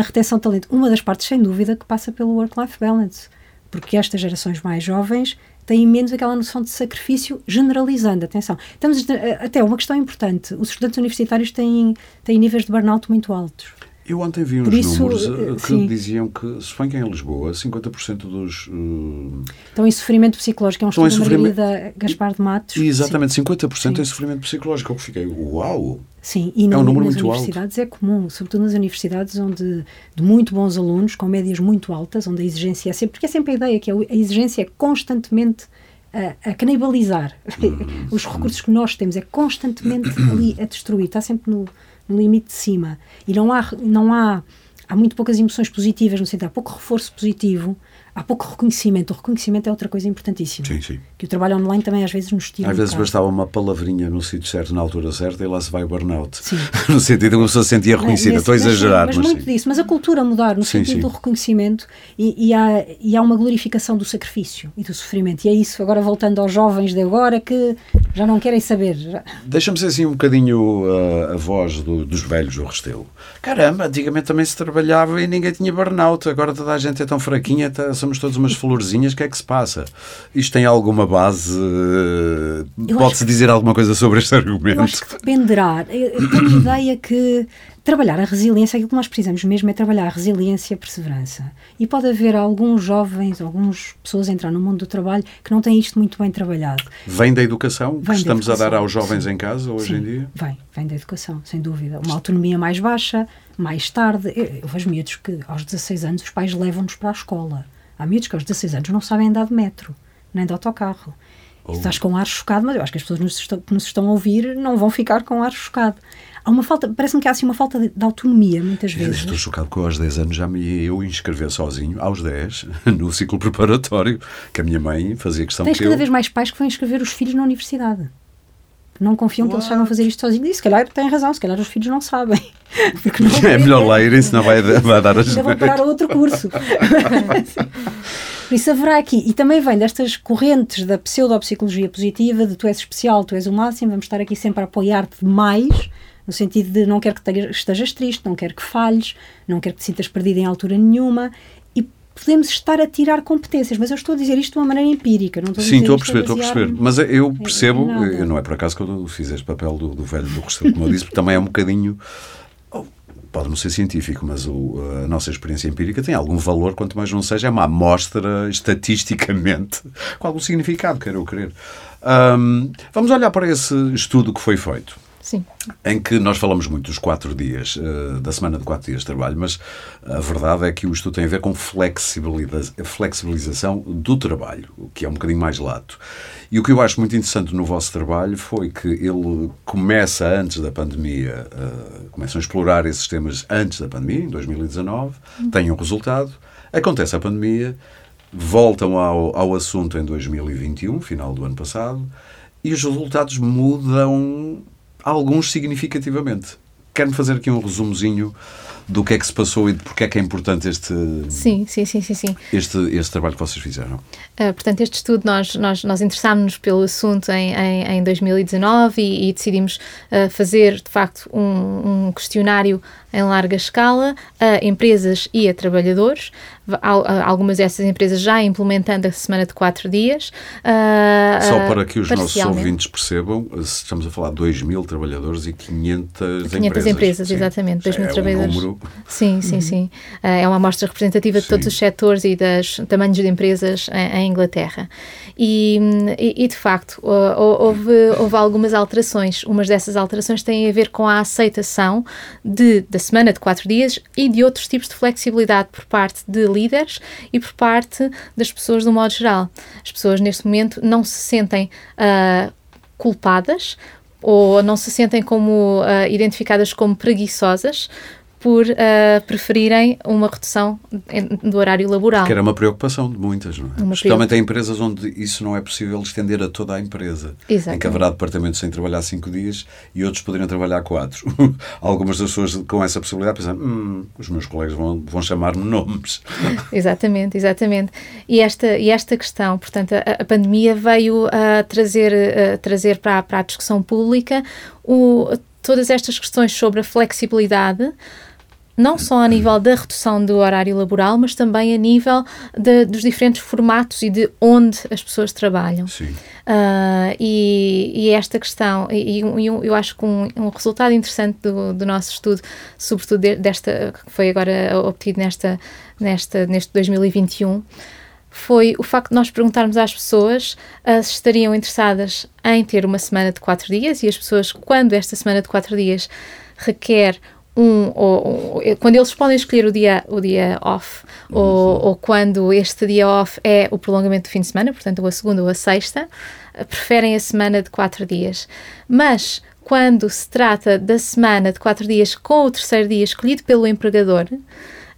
a retenção de talento, uma das partes, sem dúvida, que passa pelo work-life balance. Porque estas gerações mais jovens têm menos aquela noção de sacrifício generalizando. Atenção, estamos até uma questão importante: os estudantes universitários têm, têm níveis de burnout muito altos. Eu ontem vi uns isso, números eh, que sim. diziam que, se bem que em Lisboa, 50% dos... Uh, estão em sofrimento psicológico. É um estudo da Margarida Gaspar de Matos. Exatamente, sim. 50% sim. em sofrimento psicológico. Eu fiquei, uau! Sim, e é um número nas muito universidades alto. é comum, sobretudo nas universidades onde de muito bons alunos, com médias muito altas, onde a exigência é sempre... Porque é sempre a ideia que a exigência é constantemente a, a canibalizar. Uhum. Os recursos que nós temos é constantemente ali a destruir. Está sempre no no limite de cima. E não há, não há, há muito poucas emoções positivas, no sentido, há pouco reforço positivo, há pouco reconhecimento. O reconhecimento é outra coisa importantíssima. Sim, sim. Que o trabalho online também às vezes nos tira. Às um vezes bastava uma palavrinha no sítio certo, na altura certa, e lá se vai o burnout. Sim. no sentido de uma pessoa se sentia reconhecida. Estou a exagerar. Mas, mas, muito sim. disso. Mas a cultura mudar no sim, sentido do reconhecimento e, e, há, e há uma glorificação do sacrifício e do sofrimento. E é isso, agora voltando aos jovens de agora, que já não querem saber. Deixa-me ser assim um bocadinho uh, a voz do, dos velhos do Restelo. Caramba, antigamente também se trabalhava e ninguém tinha burnout. Agora toda a gente é tão fraquinha, tá, somos todos umas florzinhas. O que é que se passa? Isto tem alguma base? Pode-se dizer alguma coisa sobre este argumento? Eu acho que dependerá. Eu tenho a ideia que trabalhar a resiliência, aquilo que nós precisamos mesmo é trabalhar a resiliência e a perseverança. E pode haver alguns jovens, algumas pessoas a entrar no mundo do trabalho que não têm isto muito bem trabalhado. Vem da educação vem que estamos educação, a dar aos jovens sim. em casa hoje sim, em dia? Vem, vem da educação, sem dúvida. Uma autonomia mais baixa, mais tarde. Eu, eu vejo miúdos que aos 16 anos os pais levam-nos para a escola. Há miúdos que aos 16 anos não sabem andar de metro, nem de autocarro. Oh. Estás com ar chocado, mas eu acho que as pessoas que nos estão a ouvir não vão ficar com ar chocado há uma falta, parece-me que há assim uma falta de, de autonomia muitas vezes. estou chocado que aos 10 anos já me eu inscrever sozinho, aos 10, no ciclo preparatório, que a minha mãe fazia questão Tens que cada eu... vez mais pais que vão inscrever os filhos na universidade. Não confiam que eles saibam fazer isto sozinhos. E se calhar têm razão, se calhar os filhos não sabem. Não é melhor lerem, senão vai, vai dar as. Vão parar a outro curso. Por isso haverá aqui, e também vem destas correntes da pseudopsicologia positiva, de tu és especial, tu és o máximo, vamos estar aqui sempre a apoiar-te mais no sentido de não quero que estejas triste, não quero que falhes, não quero que te sintas perdido em altura nenhuma podemos estar a tirar competências, mas eu estou a dizer isto de uma maneira empírica, não estou a Sim, estou a perceber, estou a perceber, mas eu percebo, eu, não é por acaso que eu fiz este papel do, do velho do Restelo, como eu disse, porque também é um bocadinho oh, pode não ser científico, mas o, a nossa experiência empírica tem algum valor, quanto mais não seja, é uma amostra estatisticamente com algum significado, quero eu crer. Um, vamos olhar para esse estudo que foi feito. Sim. Em que nós falamos muito dos quatro dias, uh, da semana de quatro dias de trabalho, mas a verdade é que o estudo tem a ver com flexibiliza flexibilização do trabalho, o que é um bocadinho mais lato. E o que eu acho muito interessante no vosso trabalho foi que ele começa antes da pandemia, uh, começam a explorar esses temas antes da pandemia, em 2019, uhum. têm um resultado, acontece a pandemia, voltam ao, ao assunto em 2021, final do ano passado, e os resultados mudam alguns significativamente. quer-me fazer aqui um resumozinho do que é que se passou e de porque é que é importante este, sim, sim, sim, sim, sim. este, este trabalho que vocês fizeram. Uh, portanto, este estudo, nós, nós, nós interessámos-nos pelo assunto em, em, em 2019 e, e decidimos uh, fazer, de facto, um, um questionário em larga escala a empresas e a trabalhadores. Algumas dessas empresas já implementando a semana de quatro dias. Uh, Só para que os nossos ouvintes percebam, estamos a falar de 2 mil trabalhadores e 500, 500 empresas. empresas sim. exatamente. 2 mil é trabalhadores. Um número... Sim, sim, uhum. sim. Uh, é uma amostra representativa de sim. todos os setores e dos tamanhos de empresas em, em Inglaterra. E, e, e, de facto, houve, houve algumas alterações. Umas dessas alterações têm a ver com a aceitação de, de semana de quatro dias e de outros tipos de flexibilidade por parte de líderes e por parte das pessoas do modo geral. As pessoas neste momento não se sentem uh, culpadas ou não se sentem como uh, identificadas como preguiçosas por uh, preferirem uma redução do horário laboral. Que era uma preocupação de muitas, não é? Uma Especialmente em empresas onde isso não é possível estender a toda a empresa. Exatamente. Em que haverá departamentos sem trabalhar cinco dias e outros poderiam trabalhar quatro. Algumas das pessoas com essa possibilidade pensam, hum, os meus colegas vão, vão chamar-me nomes. exatamente, exatamente. E esta, e esta questão, portanto, a, a pandemia veio a trazer, a trazer para, para a discussão pública o, todas estas questões sobre a flexibilidade, não só a nível da redução do horário laboral, mas também a nível de, dos diferentes formatos e de onde as pessoas trabalham. Sim. Uh, e, e, esta questão, e, e eu acho que um, um resultado interessante do, do, nosso estudo, sobretudo desta, que foi agora obtido nesta, nesta, neste 2021, foi o facto de nós perguntarmos às pessoas uh, se estariam interessadas em ter uma semana de quatro dias e as pessoas, quando esta semana de quatro dias requer um, ou, ou, quando eles podem escolher o dia, o dia off, uhum. ou, ou, quando este dia off é o prolongamento do fim de semana, portanto, ou a segunda ou a sexta, preferem a semana de quatro dias. Mas quando se trata da semana de quatro dias com o terceiro dia escolhido pelo empregador,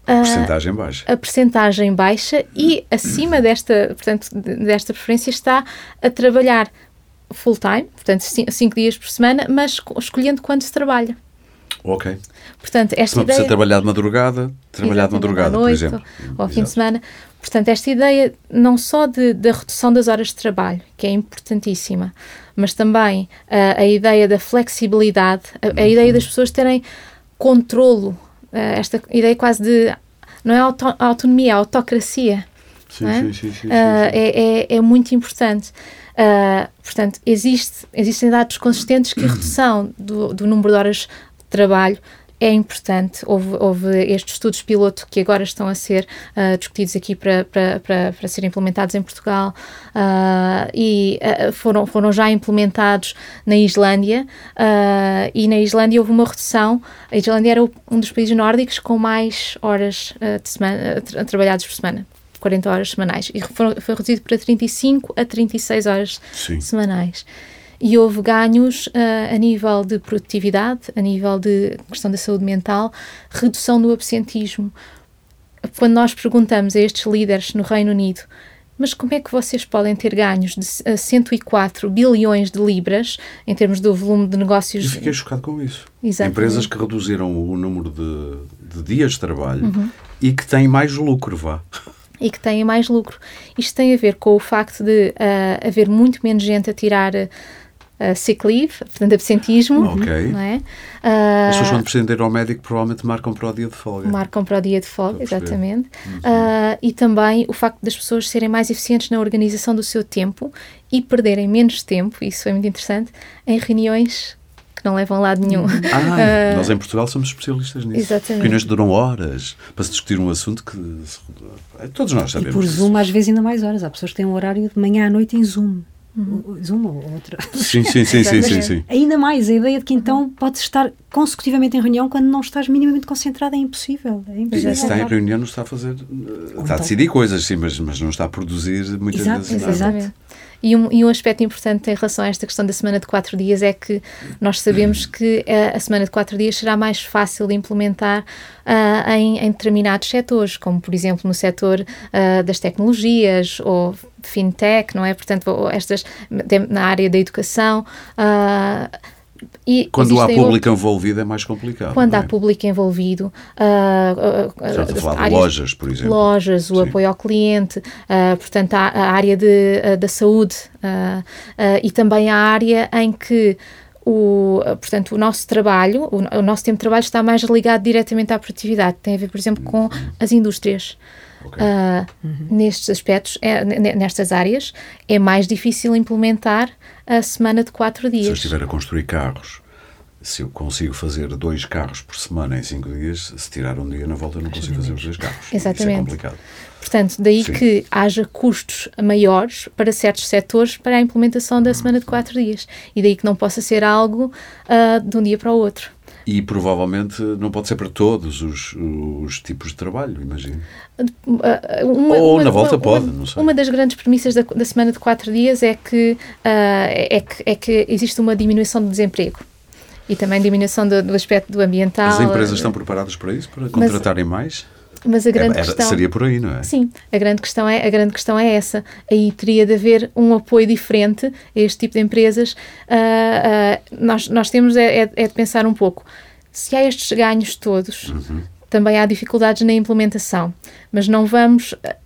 a percentagem baixa. A percentagem baixa e acima desta, portanto, desta preferência está a trabalhar full time, portanto, cinco dias por semana, mas escolhendo quando se trabalha. Ok. Portanto, esta Se ideia... trabalhar de madrugada, trabalhar de madrugada, noite, por exemplo. Ou ao fim de semana. Portanto, esta ideia não só de, da redução das horas de trabalho, que é importantíssima, mas também uh, a ideia da flexibilidade, a, a ideia das pessoas terem controlo, uh, esta ideia quase de. Não é auto, autonomia, é autocracia. Sim, é? Sim, sim, sim, uh, é, é, é, muito importante. Portanto, existe, existem dados consistentes que a redução do, do número de horas trabalho é importante. Houve, houve, estes estudos piloto que agora estão a ser uh, discutidos aqui para, para, para, para, serem implementados em Portugal uh, e uh, foram, foram já implementados na Islândia. e na Islândia houve uma redução. A Islândia era um dos países nórdicos com mais horas semana, tra trabalhadas por semana. 40 horas semanais. E foi, foi reduzido para 35 a 36 horas Sim. semanais e houve ganhos uh, a nível de produtividade, a nível de questão da saúde mental, redução do absentismo. Quando nós perguntamos a estes líderes no Reino Unido, mas como é que vocês podem ter ganhos de 104 bilhões de libras em termos do volume de negócios? Eu fiquei chocado com isso. Exatamente. Empresas que reduziram o número de, de dias de trabalho uhum. e que têm mais lucro, vá e que têm mais lucro. Isto tem a ver com o facto de uh, haver muito menos gente a tirar uh, sick leave, portanto, absentismo. Ok. Não é? Uh, As pessoas, quando precisam ir ao médico, provavelmente marcam para o dia de folga. Marcam para o dia de folga, exatamente. Uh, e também o facto das pessoas serem mais eficientes na organização do seu tempo e perderem menos tempo, isso é muito interessante, em reuniões que não levam a lado nenhum. Ah, uh, nós em Portugal somos especialistas nisso. Exatamente. Reuniões duram horas para se discutir um assunto que todos nós sabemos. E por Zoom, às vezes, ainda mais horas. Há pessoas que têm um horário de manhã à noite em Zoom. Uhum. Zoom ou outra. Sim, sim, sim, sim, sim, sim, Ainda mais, a ideia de que então podes estar consecutivamente em reunião quando não estás minimamente concentrado é impossível. É impossível. está em reunião, não está a fazer. Está então, a decidir coisas, sim, mas, mas não está a produzir muitas exato, vezes. Exatamente. E um, e um aspecto importante em relação a esta questão da semana de quatro dias é que nós sabemos que a, a semana de quatro dias será mais fácil de implementar uh, em, em, determinados setores, como por exemplo no setor uh, das tecnologias ou fintech, não é? Portanto, estas na área da educação. Uh, e Quando há público envolvido é mais complicado. quando não há é? público envolvido, ah, Já estou a falar de lojas, por exemplo. lojas, o Sim. apoio ao cliente, ah, portanto, a, a área de, ah, da saúde ah, e também a área em que o, portanto, o nosso trabalho, o, o nosso tempo de trabalho está mais ligado diretamente à produtividade. Tem a ver, por exemplo, com as indústrias. Ok. Ah, Nestes aspectos, é, nestas áreas, é mais difícil implementar a semana de quatro Se eu dias. estiver a construir carros, se eu consigo fazer dois carros por semana em cinco dias, se tirar um dia na volta eu não consigo fazer os dois carros. Isso é Exatamente. complicado. Portanto, daí Sim. que haja custos maiores para certos setores para a implementação da semana de quatro dias. E daí que não possa ser algo ah, de um dia para o outro. E provavelmente não pode ser para todos os, os tipos de trabalho, imagino. Ah, uma- Ou uma- na volta uma- pode, não sei. Uma das grandes premissas da, da semana de quatro dias é que, ah, é, que, é que existe uma diminuição do desemprego. E também diminuição do, do aspecto do ambiental. As empresas estão preparadas para isso, para contratarem mais? Mas a grande Era- questão... seria por aí, não é? Sim, a grande questão é a grande questão é essa. Aí teria de haver um apoio diferente a este tipo de empresas. Ah, ah, nós, nós temos é, é- é de pensar um pouco. Se há estes ganhos todos, Uhum. também há dificuldades na implementação, mas não vamos, ah,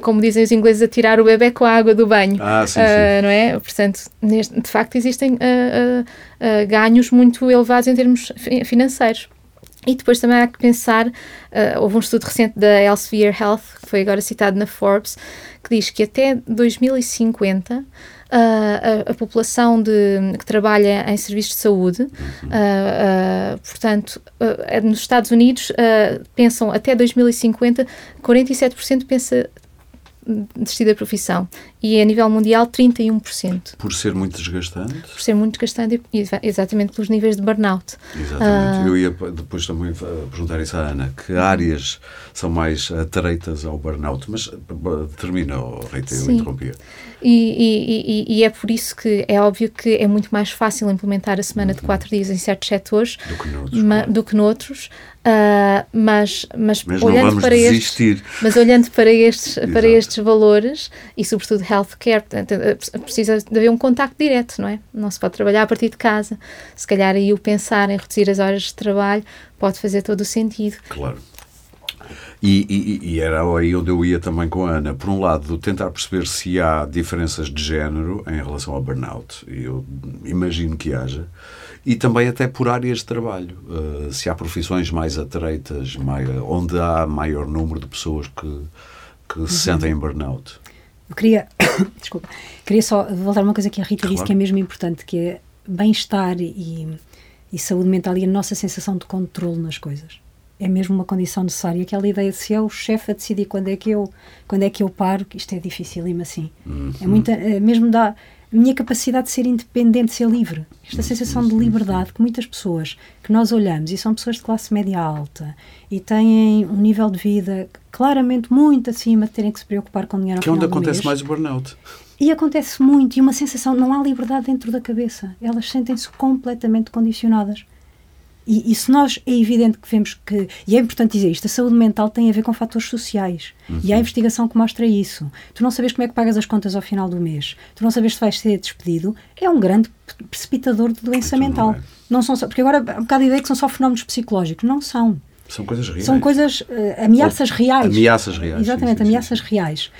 como dizem os ingleses, a tirar o bebê com a água do banho. Ah, sim, sim. não é? Portanto, neste- de facto, existem ah, ah, ganhos muito elevados em termos fi- financeiros. E depois também há que pensar, ah, houve um estudo recente da Elsevier Health, que foi agora citado na Forbes, que diz que até 2050 ah, a, a população de, que trabalha em serviços de saúde, ah, ah, portanto, ah, nos Estados Unidos pensam até 2050, 47% pensa desistir da profissão e a nível mundial 31%, Por ser muito desgastante? por ser muito desgastante e exa- exatamente pelos níveis de burnout. Exatamente. Ah. Eu ia depois também eh, perguntar isso à Ana. Que áreas são mais atreitas ao burnout? Mas termina, Rita, eu interrompia. E, e- e- e é por isso que é óbvio que é muito mais fácil implementar a semana de quatro dias em certos setores Do que noutros, ma- claro. do que noutros, ah, mas, mas, Mas olhando para estes, desistir. mas olhando para estes, para estes valores e sobretudo healthcare, portanto, eh, precisa de haver um contacto direto, não é? Não se pode trabalhar a partir de casa. Se calhar aí o pensar em reduzir as horas de trabalho pode fazer todo o sentido. Claro. E, e- e era aí onde eu ia também com a Ana. Por um lado, tentar perceber se há diferenças de género em relação ao burnout. Eu imagino que haja. E também até por áreas de trabalho. Uh, se há profissões mais atreitas, onde há maior número de pessoas que, que Uhum. se sentem em burnout. Eu queria, desculpa, queria só voltar a uma coisa que a Rita disse Claro. que é mesmo importante, que é bem-estar e, e saúde mental e a nossa sensação de controle nas coisas. É mesmo uma condição necessária. Aquela ideia de se é o chefe a decidir quando é que eu, quando é que eu paro, que isto é dificílimo assim. É muita, é mesmo a minha capacidade de ser independente, de ser livre. Esta sensação de liberdade que muitas pessoas que nós olhamos e são pessoas de classe média alta e têm um nível de vida claramente muito acima de terem que se preocupar com dinheiro ao Que é onde acontece mês. mais o burnout. E acontece muito, e uma sensação, não há liberdade dentro da cabeça. Elas sentem-se completamente condicionadas. E, e se nós, é evidente que vemos que, e é importante dizer isto, a saúde mental tem a ver com fatores sociais. E há investigação que mostra isso. Tu não sabes como é que pagas as contas ao final do mês, tu não sabes se vais ser despedido, é um grande precipitador de doença Então mental. é. Não são só, porque agora há um bocado a ideia que são só fenómenos psicológicos. Não são. São coisas reais. São coisas, eh, ameaças reais. ameaças reais, Exatamente, sim, sim, ameaças sim. reais.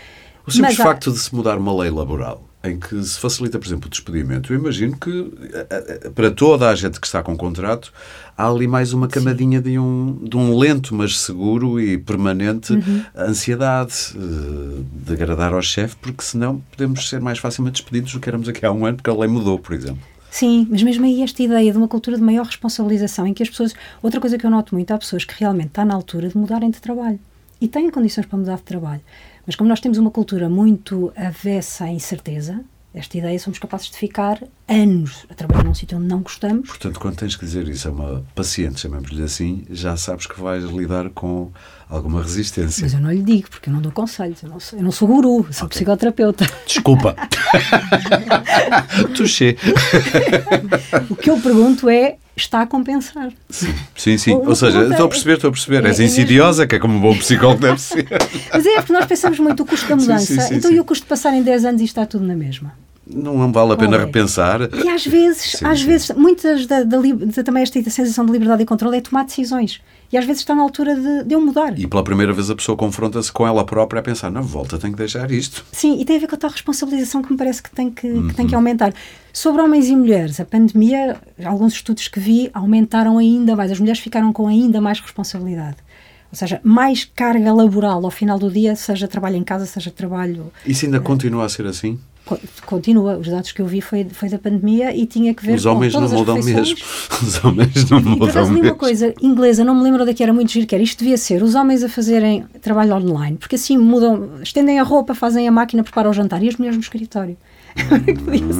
O simples Mas facto de se mudar uma lei laboral em que se facilita, por exemplo, o despedimento, eu imagino que eh, eh, para toda a gente que está com contrato há ali mais uma camadinha de um, de um lento, mas seguro e permanente Uhum. ansiedade eh, de agradar ao chefe, porque senão podemos ser mais facilmente despedidos do que éramos aqui há um ano, porque a lei mudou, por exemplo. Sim, mas mesmo aí esta ideia de uma cultura de maior responsabilização em que as pessoas. Outra coisa que eu noto muito, há pessoas que realmente está na altura de mudarem de trabalho e têm condições para mudar de trabalho. Mas como nós temos uma cultura muito avessa à incerteza, esta ideia somos capazes de ficar anos a trabalhar num sítio onde não gostamos. Portanto, quando tens que dizer isso a uma paciente, chamemos-lhe assim, já sabes que vais lidar com alguma resistência. Mas eu não lhe digo, porque eu não dou conselhos, eu não sou, eu não sou guru, sou psicoterapeuta. Desculpa. Touché. O que eu pergunto é: está a compensar? Sim, sim. Uma Ou seja, pergunta- estou a perceber, estou a perceber. É- És é insidiosa, que é como um bom psicólogo deve ser. Mas é porque nós pensamos muito o custo da mudança. sim, sim, então, e o custo de passar em 10 anos e está tudo na mesma? Não vale a pena Olha, repensar. E às vezes, Sim, às sim. vezes, muitas da, da, da- também esta sensação de liberdade e controle é tomar decisões. E às vezes está na altura de, de eu mudar. E pela primeira vez a pessoa confronta-se com ela própria a pensar, na volta tenho que deixar isto. Sim, e tem a ver com a tal responsabilização que me parece que tem que, que, tem que Uhum. aumentar. Sobre homens e mulheres, a pandemia, alguns estudos que vi aumentaram ainda mais. As mulheres ficaram com ainda mais responsabilidade. Ou seja, mais carga laboral ao final do dia, seja trabalho em casa, seja trabalho. Isso ainda continua a ser assim? Co- Continua, os dados que eu vi foi, foi da pandemia e tinha que ver Os com homens todas as mudam mesmo. Os homens não E por mudam acaso mesmo. uma coisa inglesa, não me lembro daqui, era muito giro, que era isto devia ser os homens a fazerem trabalho online, porque assim mudam, estendem a roupa, fazem a máquina, preparam o jantar e as mulheres no escritório.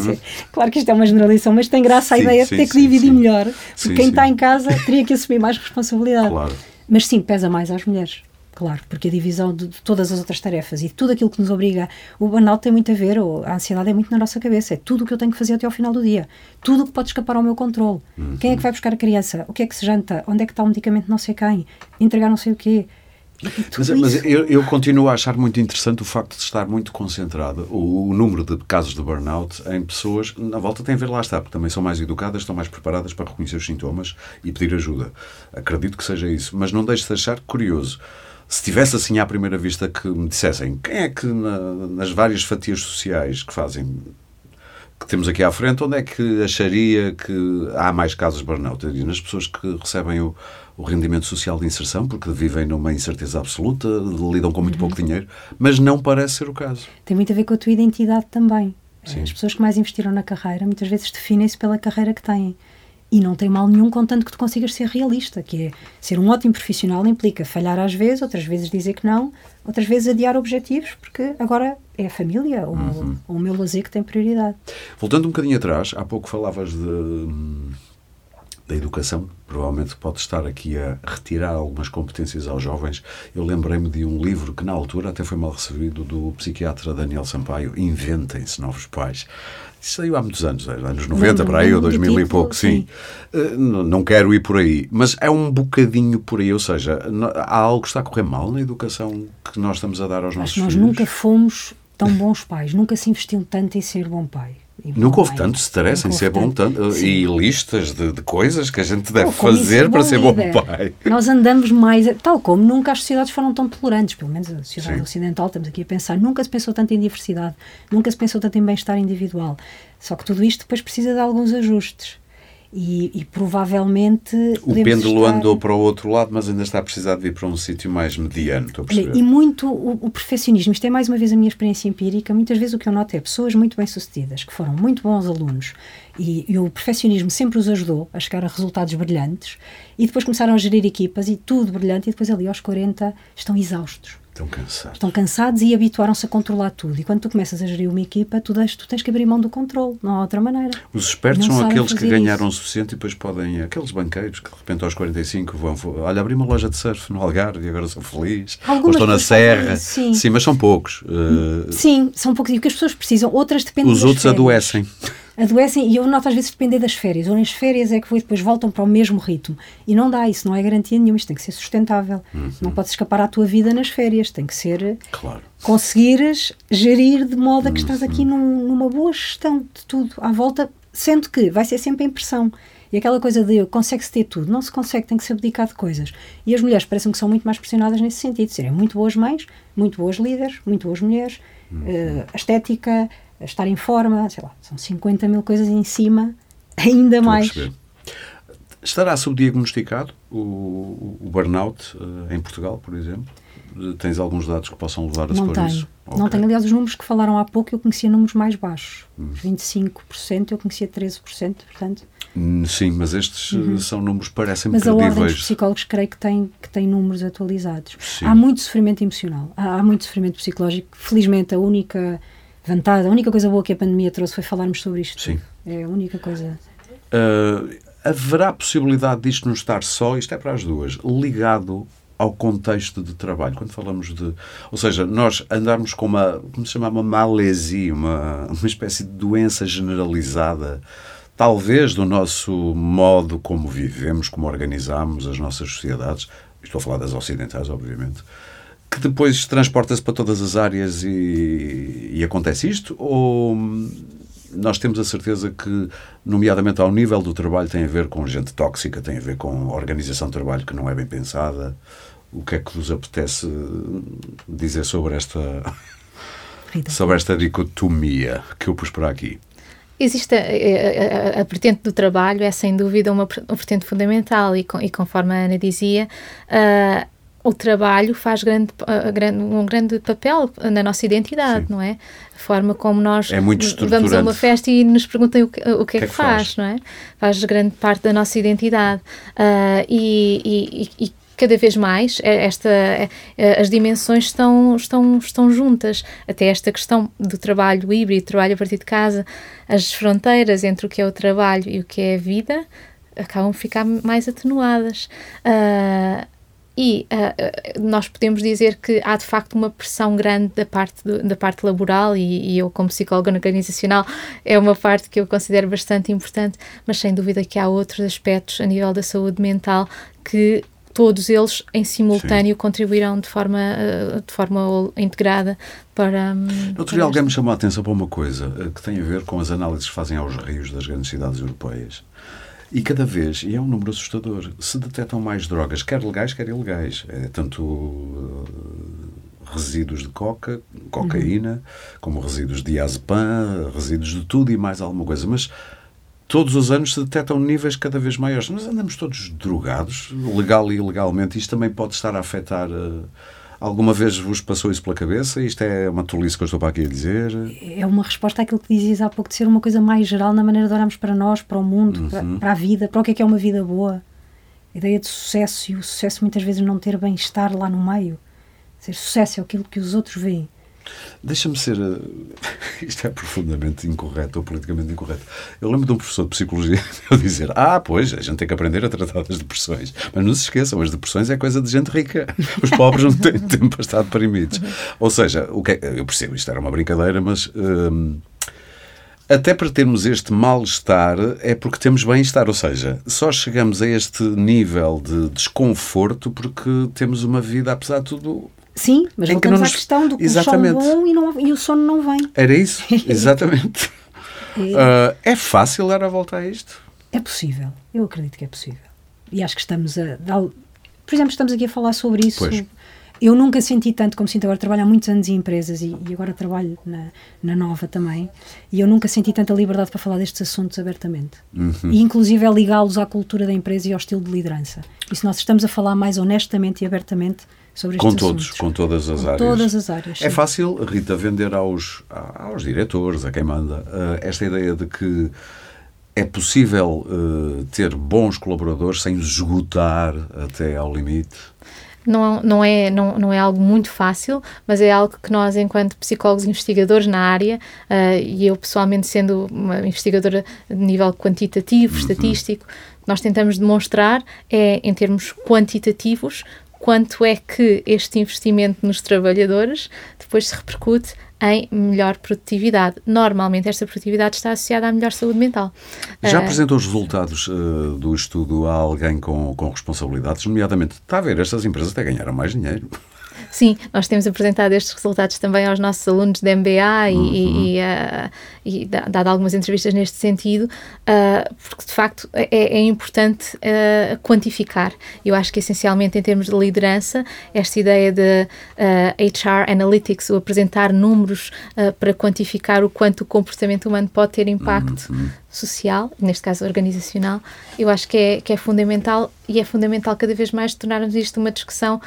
Ser. Claro que isto é uma generalização, mas tem graça a Uhum. Sim, ideia sim, de ter que dividir sim. melhor, porque quem está em casa teria que assumir mais responsabilidade. Claro. Mas sim, pesa mais às mulheres. Claro, porque a divisão de, todas as outras tarefas e tudo aquilo que nos obriga, o burnout tem muito a ver, ou a ansiedade é muito na nossa cabeça, é tudo o que eu tenho que fazer até ao final do dia, tudo o que pode escapar ao meu controle. Quem é que vai buscar a criança? O que é que se janta? Onde é que está o medicamento não sei quem? Entregar não sei o quê? Mas, mas eu, eu continuo a achar muito interessante o facto de estar muito concentrado o, o número de casos de burnout em pessoas, na volta tem a ver lá está, porque também são mais educadas, estão mais preparadas para reconhecer os sintomas e pedir ajuda. Acredito que seja isso, mas não deixe de achar curioso. Se tivesse assim à primeira vista que me dissessem quem é que na- nas várias fatias sociais que fazem que temos aqui à frente, onde é que acharia que há mais casos de burnout? Eu diria, nas pessoas que recebem o, o rendimento social de inserção, porque vivem numa incerteza absoluta, lidam com muito pouco dinheiro, mas não parece ser o caso. Tem muito a ver com a tua identidade também. Sim. As pessoas que mais investiram na carreira muitas vezes definem-se pela carreira que têm. E não tem mal nenhum, contanto que tu consigas ser realista, que é ser um ótimo profissional implica falhar às vezes, outras vezes dizer que não, outras vezes adiar objetivos, porque agora é a família ou, Uhum. ou o meu lazer que tem prioridade. Voltando um bocadinho atrás, há pouco falavas de, da educação, provavelmente pode estar aqui a retirar algumas competências aos jovens. Eu lembrei-me de um livro que na altura até foi mal recebido do psiquiatra Daniel Sampaio, Inventem-se Novos Pais. Isso saiu há muitos anos, anos 90 Lembro-me, para aí, ou lembro-me do 2000 e título, pouco, sim. Eh, n- Não quero ir por aí, mas é um bocadinho por aí, ou seja, há algo que está a correr mal na educação que nós estamos a dar aos Acho nossos nós filhos. nunca fomos tão bons pais, nunca se investiu tanto em ser bom pai. Nunca houve tanto stress em ser houve bom tanto, Sim. e listas de, de coisas que a gente deve fazer para ser bom pai. Nós andamos mais, tal como nunca as sociedades foram tão tolerantes, pelo menos a sociedade Sim. ocidental, estamos aqui a pensar, nunca se pensou tanto em diversidade, nunca se pensou tanto em bem-estar individual. Só que tudo isto depois precisa de alguns ajustes. E, e provavelmente. O pêndulo estar- andou para o outro lado, mas ainda está a precisar de vir para um sítio mais mediano, estou a perceber. e muito o, o perfeccionismo, isto é mais uma vez a minha experiência empírica, muitas vezes o que eu noto é pessoas muito bem-sucedidas, que foram muito bons alunos, e, e o perfeccionismo sempre os ajudou a chegar a resultados brilhantes, e depois começaram a gerir equipas e tudo brilhante, e depois ali aos 40 estão exaustos. Estão cansados. Estão cansados e habituaram-se a controlar tudo. E quando tu começas a gerir uma equipa, tu, deixas, tu tens que abrir mão do controle, não há outra maneira. Os espertos Não são aqueles que ganharam o isso. suficiente e depois podem. Aqueles banqueiros que de repente aos 45 vão. Olha, abri uma loja de surf no Algarve e agora sou feliz. Ou Algumas estou na serra. isso, sim. mas são poucos. Uh, Sim, são um pouco. E o que as pessoas precisam, outras dependem os outros férias. adoecem. Adoecem e eu noto às vezes depender das férias, ou nas férias é que vou e depois voltam para o mesmo ritmo. E não dá isso, não é garantia nenhuma, isto tem que ser sustentável. Uhum. Não podes escapar à tua vida nas férias, tem que ser Claro. conseguires gerir de modo a que estás Uhum. aqui num- numa boa gestão de tudo à volta, sendo que vai ser sempre em pressão. E aquela coisa de consegue-se ter tudo, não se consegue, tem que se abdicar de coisas. E as mulheres parecem que são muito mais pressionadas nesse sentido, serem muito boas mães, muito boas líderes, muito boas mulheres, Uhum. eh, a estética, a estar em forma, sei lá, são 50 mil coisas em cima, ainda Estou mais. Estará subdiagnosticado o, o burnout eh, em Portugal, por exemplo? Eh, Tens alguns dados que possam levar a Não tenho. isso? Não Ok. Uhum. tenho. Aliás, os números que falaram há pouco, eu conhecia números mais baixos. 25%, eu conhecia 13%, portanto. Hum, Sim, mas estes eh, são números que parecem Uhum. Mas a ordem dos psicólogos creio que tem, que tem números atualizados. Sim. Há muito sofrimento emocional, há, há muito sofrimento psicológico. Felizmente, a única vantagem, a única coisa boa que a pandemia trouxe foi falarmos sobre isto. Sim. É a única coisa. Uh, haverá possibilidade disto não estar só, isto é para as duas, ligado ao contexto de trabalho? Quando falamos de. Ou seja, nós andarmos com uma. Como se chama? Uma malesia, uma, uma espécie de doença generalizada, talvez do nosso modo como vivemos, como organizamos as nossas sociedades. Estou a falar das ocidentais, obviamente. Que depois transporta-se para todas as áreas e, e acontece isto? Ou nós temos a certeza que, nomeadamente ao nível do trabalho, tem a ver com gente tóxica, tem a ver com organização de trabalho que não é bem pensada. O que é que vos apetece dizer sobre esta, sobre esta dicotomia que eu pus para aqui? Existe a, a, a, a, vertente do trabalho, é sem dúvida uma, uma vertente fundamental e, com, e conforme a Ana dizia, uh, o trabalho faz grande, grande, um grande papel na nossa identidade, Sim. não é? A forma como nós é vamos a uma festa e nos perguntam o que, o que, é que, que faz, faz, não é? Faz grande parte da nossa identidade. Uh, e, e, e cada vez mais é, esta, é, é, as dimensões estão, estão, estão juntas. Até esta questão do trabalho híbrido, trabalho a partir de casa, as fronteiras entre o que é o trabalho e o que é a vida acabam por ficar mais atenuadas. Uh, e uh, nós podemos dizer que há de facto uma pressão grande da parte, do, da parte laboral, e, e, eu, como psicóloga organizacional, é uma parte que eu considero bastante importante, mas sem dúvida que há outros aspectos a nível da saúde mental que todos eles em simultâneo Sim. contribuirão de forma, uh, de forma integrada para. Um, Outro dia alguém me chamou a atenção para uma coisa que tem a ver com as análises que fazem aos rios das grandes cidades europeias. E cada vez, e é um número assustador, se detectam mais drogas, quer legais, quer ilegais. É tanto uh, resíduos de coca, cocaína, uhum. como resíduos de diazepam, resíduos de tudo e mais alguma coisa. Mas todos os anos se detectam níveis cada vez maiores. Mas andamos todos drogados, legal e ilegalmente. Isto também pode estar a afetar. Uh, Alguma vez vos passou isso pela cabeça? Isto é uma tolice que eu estou para aqui a dizer? É uma resposta àquilo que dizias há pouco, de ser uma coisa mais geral na maneira de olharmos para nós, para o mundo, uhum. para, para, a vida, para o que é que é uma vida boa. A ideia de sucesso e o sucesso muitas vezes não ter bem-estar lá no meio. Ser sucesso é aquilo que os outros veem. Deixa-me ser. Uh, isto é profundamente incorreto ou politicamente incorreto. Eu lembro de um professor de psicologia dizer: Ah, pois, a gente tem que aprender a tratar das depressões. Mas não se esqueçam, as depressões é coisa de gente rica. Os pobres não têm tempo para estar deprimidos. Ou seja, o que é, eu percebo, isto era uma brincadeira, mas. Hum, até para termos este mal-estar é porque temos bem-estar, ou seja, só chegamos a este nível de desconforto porque temos uma vida, apesar de tudo, Sim, mas voltamos nos... à questão do que Exatamente. o sono bom e, não, e o sono não vem. Era isso, exatamente. é. Uh, é fácil dar a volta a isto? É possível, eu acredito que é possível. E acho que estamos a. Por exemplo, estamos aqui a falar sobre isso. Pois. Eu nunca senti tanto como sinto agora. Trabalho há muitos anos em empresas e, e, agora trabalho na, na Nova também. E eu nunca senti tanta liberdade para falar destes assuntos abertamente. Uhum. E inclusive é ligá-los à cultura da empresa e ao estilo de liderança. E se nós estamos a falar mais honestamente e abertamente, sobre com todos, com todas as com áreas. Todas as áreas. É fácil, Rita, vender aos, aos diretores, a quem manda, uh, esta ideia de que é possível uh, ter bons colaboradores sem esgotar até ao limite? Não, não, é, não, não é algo muito fácil, mas é algo que nós, enquanto psicólogos investigadores na área, uh, e eu pessoalmente sendo uma investigadora de nível quantitativo, uhum. estatístico, nós tentamos demonstrar é, em termos quantitativos, quanto é que este investimento nos trabalhadores depois se repercute em melhor produtividade. Normalmente, esta produtividade está associada à melhor saúde mental. Já uh, apresentou os resultados uh, do estudo a alguém com, com responsabilidades, nomeadamente, está a ver, estas empresas até ganharam mais dinheiro. Sim, nós temos apresentado estes resultados também aos nossos alunos de MBA uhum. e, e, uh, e, dado algumas entrevistas neste sentido, uh, porque de facto é, é importante uh, quantificar. Eu acho que essencialmente em termos de liderança, esta ideia de HR Analytics, o apresentar números para quantificar o quanto o comportamento humano pode ter impacto. Uhum social, neste caso organizacional, eu acho que é, que é fundamental e é fundamental cada vez mais tornarmos isto uma discussão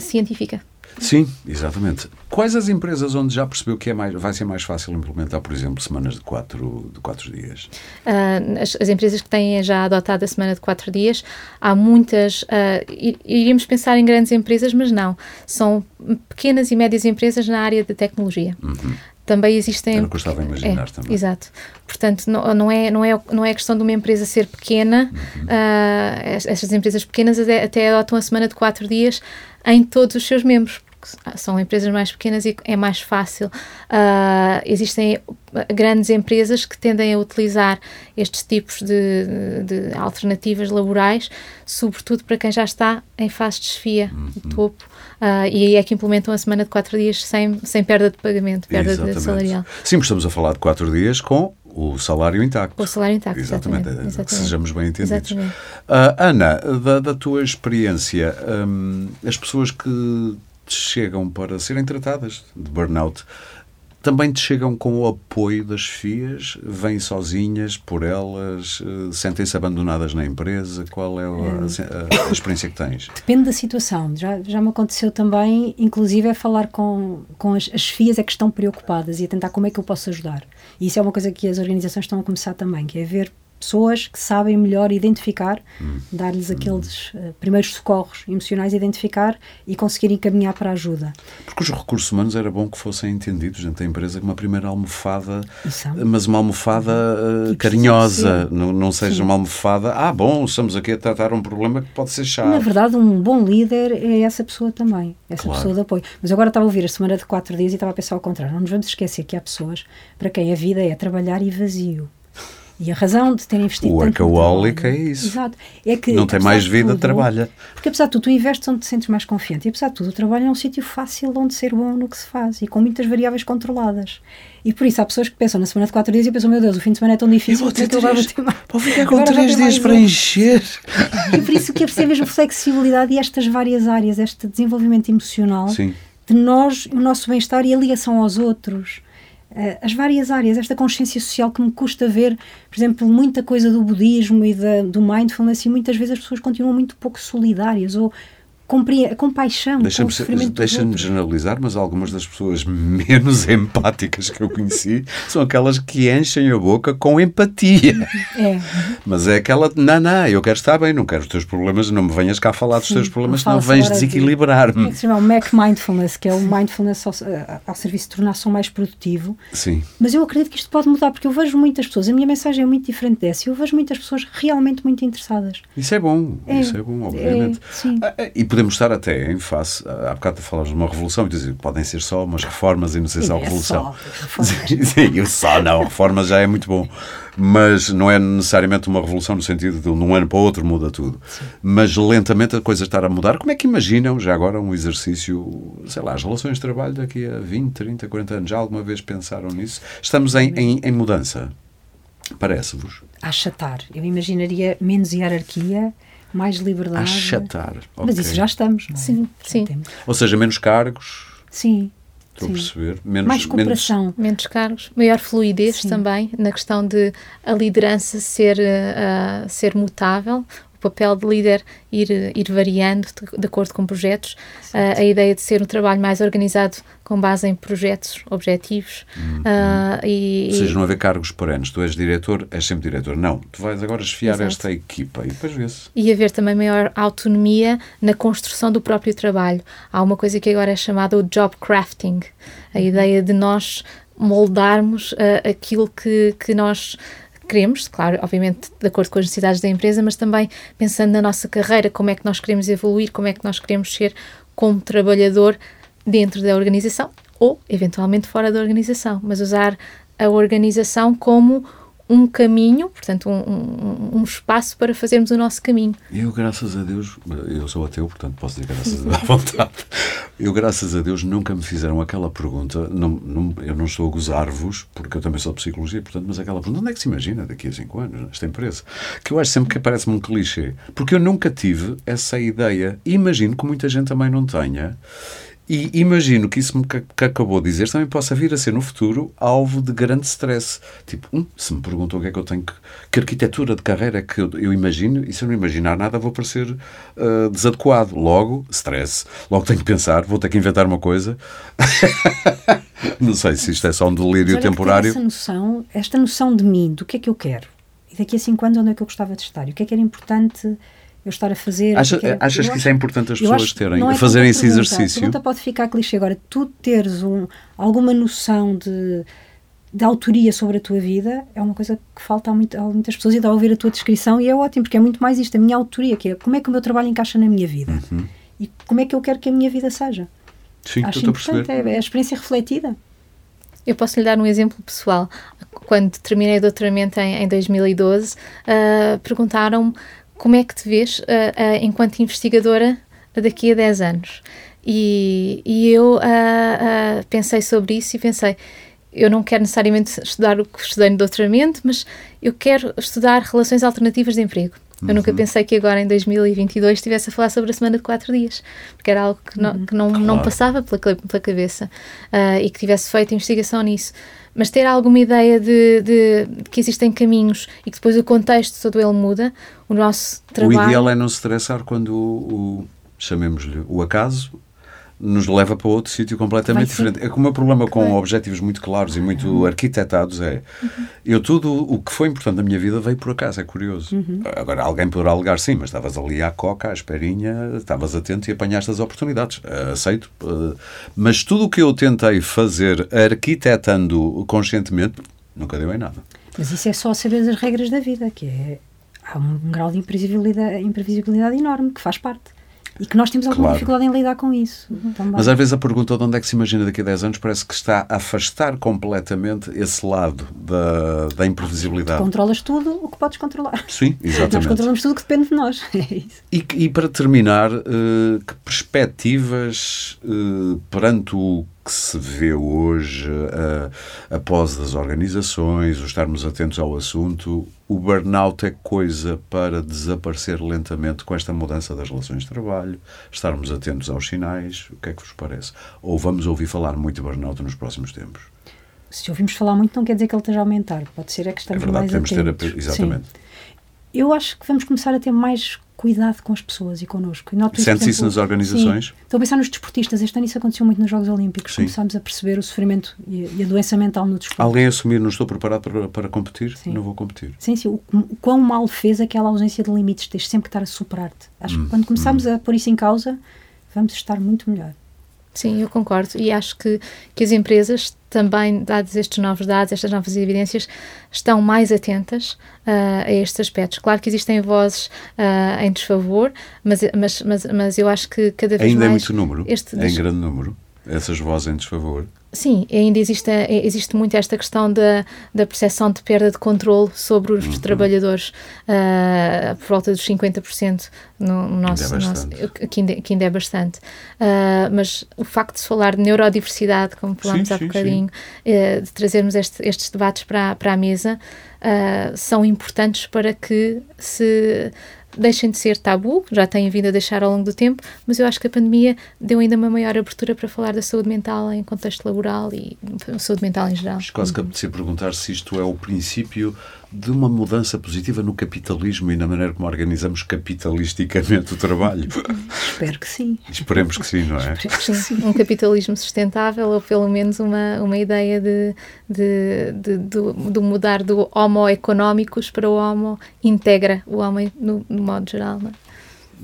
científica. Sim, exatamente. Quais as empresas onde já percebeu que é mais, vai ser mais fácil implementar, por exemplo, semanas de quatro, de quatro dias? Uh, as, as, empresas que têm já adotado a semana de quatro dias, há muitas. Uh, iríamos pensar em grandes empresas, mas não. São pequenas e médias empresas na área da tecnologia. Uhum também existem. Eu estava a imaginar é, também. Exato. Portanto, não, não, é, não, é, não é questão de uma empresa ser pequena. Uhum. Uh, estas empresas pequenas até, até adotam a semana de quatro dias em todos os seus membros. são empresas mais pequenas e é mais fácil. Uh, existem grandes empresas que tendem a utilizar estes tipos de, de, alternativas laborais, sobretudo para quem já está em fase de desfia, uhum. topo, uh, e aí é que implementam a semana de quatro dias sem, sem perda de pagamento, perda Exatamente. de salarial. Sim, estamos a falar de quatro dias com o salário intacto. O salário intacto, exatamente. exatamente, exatamente. Que sejamos bem entendidos. Uh, Ana, da, da, tua experiência, um, as pessoas que chegam para serem tratadas de burnout também te chegam com o apoio das FIAs? Vêm sozinhas, por elas? Uh, Sentem-se abandonadas na empresa? Qual é a, a, a, experiência que tens? Depende da situação. Já, já me aconteceu também, inclusive, é falar com, com as, as FIAs é que estão preocupadas e a tentar como é que eu posso ajudar. E isso é uma coisa que as organizações estão a começar também, que é ver pessoas que sabem melhor identificar, hum. dar-lhes aqueles uh, primeiros socorros emocionais, identificar e conseguir encaminhar para a ajuda. Porque os recursos humanos era bom que fossem entendidos dentro da empresa como uma primeira almofada, mas uma almofada uh, carinhosa, não, não seja Sim. uma almofada, ah, bom, estamos aqui a tratar um problema que pode ser chato. Na verdade, um bom líder é essa pessoa também, essa claro. pessoa de apoio. Mas agora estava a ouvir a semana de quatro dias e estava a pensar ao contrário. Não nos vamos esquecer que há pessoas para quem a vida é trabalhar e vazio. E a razão de ter investido o workaholic é isso. Exato. É que, não tem mais vida, tudo, trabalha. Porque apesar de tudo, tu investes onde te sentes mais confiante. E apesar de tudo, o trabalho é um sítio fácil onde ser bom no que se faz e com muitas variáveis controladas. E por isso há pessoas que pensam na semana de quatro dias e pensam, meu Deus, o fim de semana é tão difícil eu vou ter mais. Vou ficar com três dias para encher. E por isso que é preciso mesmo flexibilidade e estas várias áreas, este desenvolvimento emocional Sim. de nós, o nosso bem-estar e a ligação aos outros as várias áreas, esta consciência social que me custa ver, por exemplo, muita coisa do budismo e da, do mindfulness, e muitas vezes as pessoas continuam muito pouco solidárias ou compaixão. Deixa-me deixa generalizar, mas algumas das pessoas menos empáticas que eu conheci são aquelas que enchem a boca com empatia. É. Mas é aquela, não, não, eu quero estar bem, não quero os teus problemas, não me venhas cá falar dos Sim, teus problemas, não vens desequilibrar-me. De, é o Mac Mindfulness, que é o mindfulness ao, ao serviço de tornar-se mais produtivo. Sim. Mas eu acredito que isto pode mudar, porque eu vejo muitas pessoas, a minha mensagem é muito diferente dessa, eu vejo muitas pessoas realmente muito interessadas. Isso é bom, é, isso é bom, obviamente. É, sim. Ah, ah, e podemos estar até em face, há bocado falas de uma revolução e podem ser só umas reformas e não sei se é revolução. Só, Sim, só não, reformas já é muito bom. Mas não é necessariamente uma revolução no sentido de um ano para o outro muda tudo. Sim. Mas lentamente a coisa está a mudar. Como é que imaginam já agora um exercício, sei lá, as relações de trabalho daqui a 20, 30, 40 anos? Já alguma vez pensaram nisso? Estamos em, em, em mudança. Parece-vos? Achatar. Eu imaginaria menos hierarquia mais liberdade. Achatar. Okay. Mas isso já estamos, não é? Sim, sim. Ou seja, menos cargos. Sim. Estou Sim. a perceber. Menos, mais cooperação. Menos, menos cargos, maior fluidez Sim. também na questão de a liderança ser, uh, ser mutável, papel de líder ir, ir variando de, de acordo com projetos, uh, a ideia de ser um trabalho mais organizado com base em projetos, objetivos. Uhum. Uh, e, Ou seja, não haver cargos por anos. Tu és diretor, és sempre diretor. Não, tu vais agora esfiar Exato. esta equipa e depois vê-se. E haver também maior autonomia na construção do próprio trabalho. Há uma coisa que agora é chamada o job crafting, a uhum. ideia de nós moldarmos uh, aquilo que, que nós queremos, claro, obviamente de acordo com as necessidades da empresa, mas também pensando na nossa carreira, como é que nós queremos evoluir, como é que nós queremos ser como trabalhador dentro da organização ou eventualmente fora da organização, mas usar a organização como um caminho, portanto, um, um, um, espaço para fazermos o nosso caminho. Eu, graças a Deus, eu sou ateu, portanto posso dizer graças a Deus à vontade. Eu, graças a Deus, nunca me fizeram aquela pergunta. Não, não, eu não estou a gozar-vos, porque eu também sou de psicologia, portanto, mas aquela pergunta, onde é que se imagina daqui a cinco anos, nesta empresa? Que eu acho sempre que parece-me um clichê, porque eu nunca tive essa ideia. Imagino que muita gente também não tenha. E imagino que isso que acabou de dizer também possa vir a ser no futuro alvo de grande stress. Tipo, hum, se me perguntam o que é que eu tenho que. Que arquitetura de carreira é que eu, eu imagino, e se eu não imaginar nada vou parecer uh, desadequado. Logo, stress. Logo tenho que pensar, vou ter que inventar uma coisa. não sei se isto é só um delírio temporário. Essa noção, esta noção de mim, do que é que eu quero, e daqui a cinco anos onde é que eu gostava de estar, e o que é que era importante eu estar a fazer. Acha, que achas que isso é importante as pessoas terem, é fazerem esse pergunta, exercício? A pergunta pode ficar clichê. Agora, tu teres um, alguma noção de, de autoria sobre a tua vida é uma coisa que falta a, muito, a muitas pessoas e dá a ouvir a tua descrição e é ótimo, porque é muito mais isto, a minha autoria, que é como é que o meu trabalho encaixa na minha vida uhum. e como é que eu quero que a minha vida seja. Sim, Acho estou a perceber. importante, é, é a experiência refletida. Eu posso lhe dar um exemplo pessoal. Quando terminei o doutoramento em, em 2012, uh, perguntaram-me como é que te vês uh, uh, enquanto investigadora daqui a 10 anos. E, e eu pensei sobre isso e pensei, eu não quero necessariamente estudar o que estudei no doutoramento, mas eu quero estudar relações alternativas de emprego. Eu uhum. nunca pensei que agora em 2022 estivesse a falar sobre a semana de quatro dias, porque era algo que não, uhum. que não, claro. não passava pela, pela cabeça uh, e que tivesse feito investigação nisso. Mas ter alguma ideia de, de, de, que existem caminhos e que depois o contexto todo ele muda, o nosso trabalho. O ideal é não se estressar quando o, o chamemos-lhe o acaso nos leva para outro sítio completamente diferente. É que o meu problema com claro. objetivos muito claros e muito uhum. arquitetados é uhum. eu tudo o que foi importante na minha vida veio por acaso, é curioso. Uhum. Agora alguém poderá alegar sim, mas estavas ali à coca, à esperinha, estavas atento e apanhaste as oportunidades. Uh, aceito. Uh, mas tudo o que eu tentei fazer arquitetando conscientemente nunca deu em nada. Mas isso é só saber as regras da vida, que é há um grau de imprevisibilidade, imprevisibilidade enorme que faz parte. E que nós temos alguma claro. dificuldade em lidar com isso. Também. Mas às vezes a pergunta de onde é que se imagina daqui a 10 anos parece que está a afastar completamente esse lado da, da imprevisibilidade. Tu controlas tudo o que podes controlar. Sim, exatamente. Nós controlamos tudo o que depende de nós. É isso. E, e para terminar, uh, que perspectivas uh, perante o que se vê hoje uh, após as organizações, o estarmos atentos ao assunto, o burnout é coisa para desaparecer lentamente com esta mudança das relações de trabalho, estarmos atentos aos sinais, o que é que vos parece? Ou vamos ouvir falar muito de burnout nos próximos tempos? Se ouvimos falar muito não quer dizer que ele esteja a aumentar, pode ser é que estamos é verdade, mais atentos. Ter a, exatamente. Sim. Eu acho que vamos começar a ter mais cuidado com as pessoas e connosco. Sente-se isso nas organizações? Sim, estou a pensar nos desportistas. Este ano isso aconteceu muito nos Jogos Olímpicos. Sim. Começámos a perceber o sofrimento e, a doença mental no desporto. Alguém assumir, não estou preparado para, para competir, sim. não vou competir. Sim, sim. O, o, quão mal fez aquela ausência de limites, tens sempre que estar a superar-te. Acho hum, que quando começarmos hum. a pôr isso em causa, vamos estar muito melhor. Sim, eu concordo. E acho que, que as empresas também, dados estes novos dados, estas novas evidências, estão mais atentas uh, a estes aspectos. Claro que existem vozes uh, em desfavor, mas, mas, mas, mas eu acho que cada vez Ainda mais... Ainda é muito número? Este é em grande número? Essas vozes em desfavor? Sim, ainda existe, existe muito esta questão da, da percepção de perda de controle sobre os uhum. trabalhadores, uh, por volta dos 50% no, no nosso, ainda é nosso que, ainda, que ainda é bastante. Uh, mas o facto de se falar de neurodiversidade, como falámos sim, há sim, bocadinho, uh, de trazermos este, estes debates para, para a mesa, são importantes para que se deixem de ser tabu, já têm vindo a deixar ao longo do tempo, mas eu acho que a pandemia deu ainda uma maior abertura para falar da saúde mental em contexto laboral e saúde mental em geral. Quase que apetecia perguntar se isto é o princípio de uma mudança positiva no capitalismo e na maneira como organizamos capitalisticamente o trabalho. Espero que sim. Esperemos que sim, não é? Que sim. Um capitalismo sustentável ou pelo menos uma, uma ideia de, de, de, de, de mudar do homo económicos para o homo integra, o homem no, no modo geral. Não é?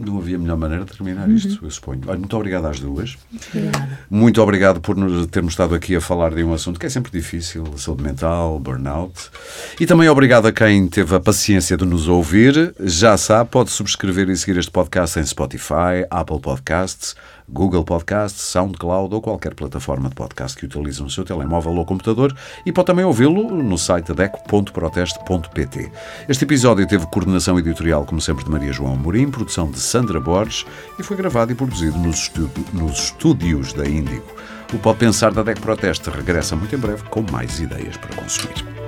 Não havia melhor maneira de terminar uhum. isto, eu suponho. Olha, muito obrigado às duas. Obrigada. Muito obrigado por nos termos estado aqui a falar de um assunto que é sempre difícil, saúde mental, burnout. E também obrigado a quem teve a paciência de nos ouvir. Já sabe, pode subscrever e seguir este podcast em Spotify, Apple Podcasts, Google Podcasts, SoundCloud ou qualquer plataforma de podcast que utilize no seu telemóvel ou computador e pode também ouvi-lo no site adeco.proteste.pt. Este episódio teve coordenação editorial, como sempre, de Maria João Morim, produção de Sandra Borges e foi gravado e produzido nos, nos estúdios da Índigo. O Pode Pensar da DEC Proteste regressa muito em breve com mais ideias para consumir.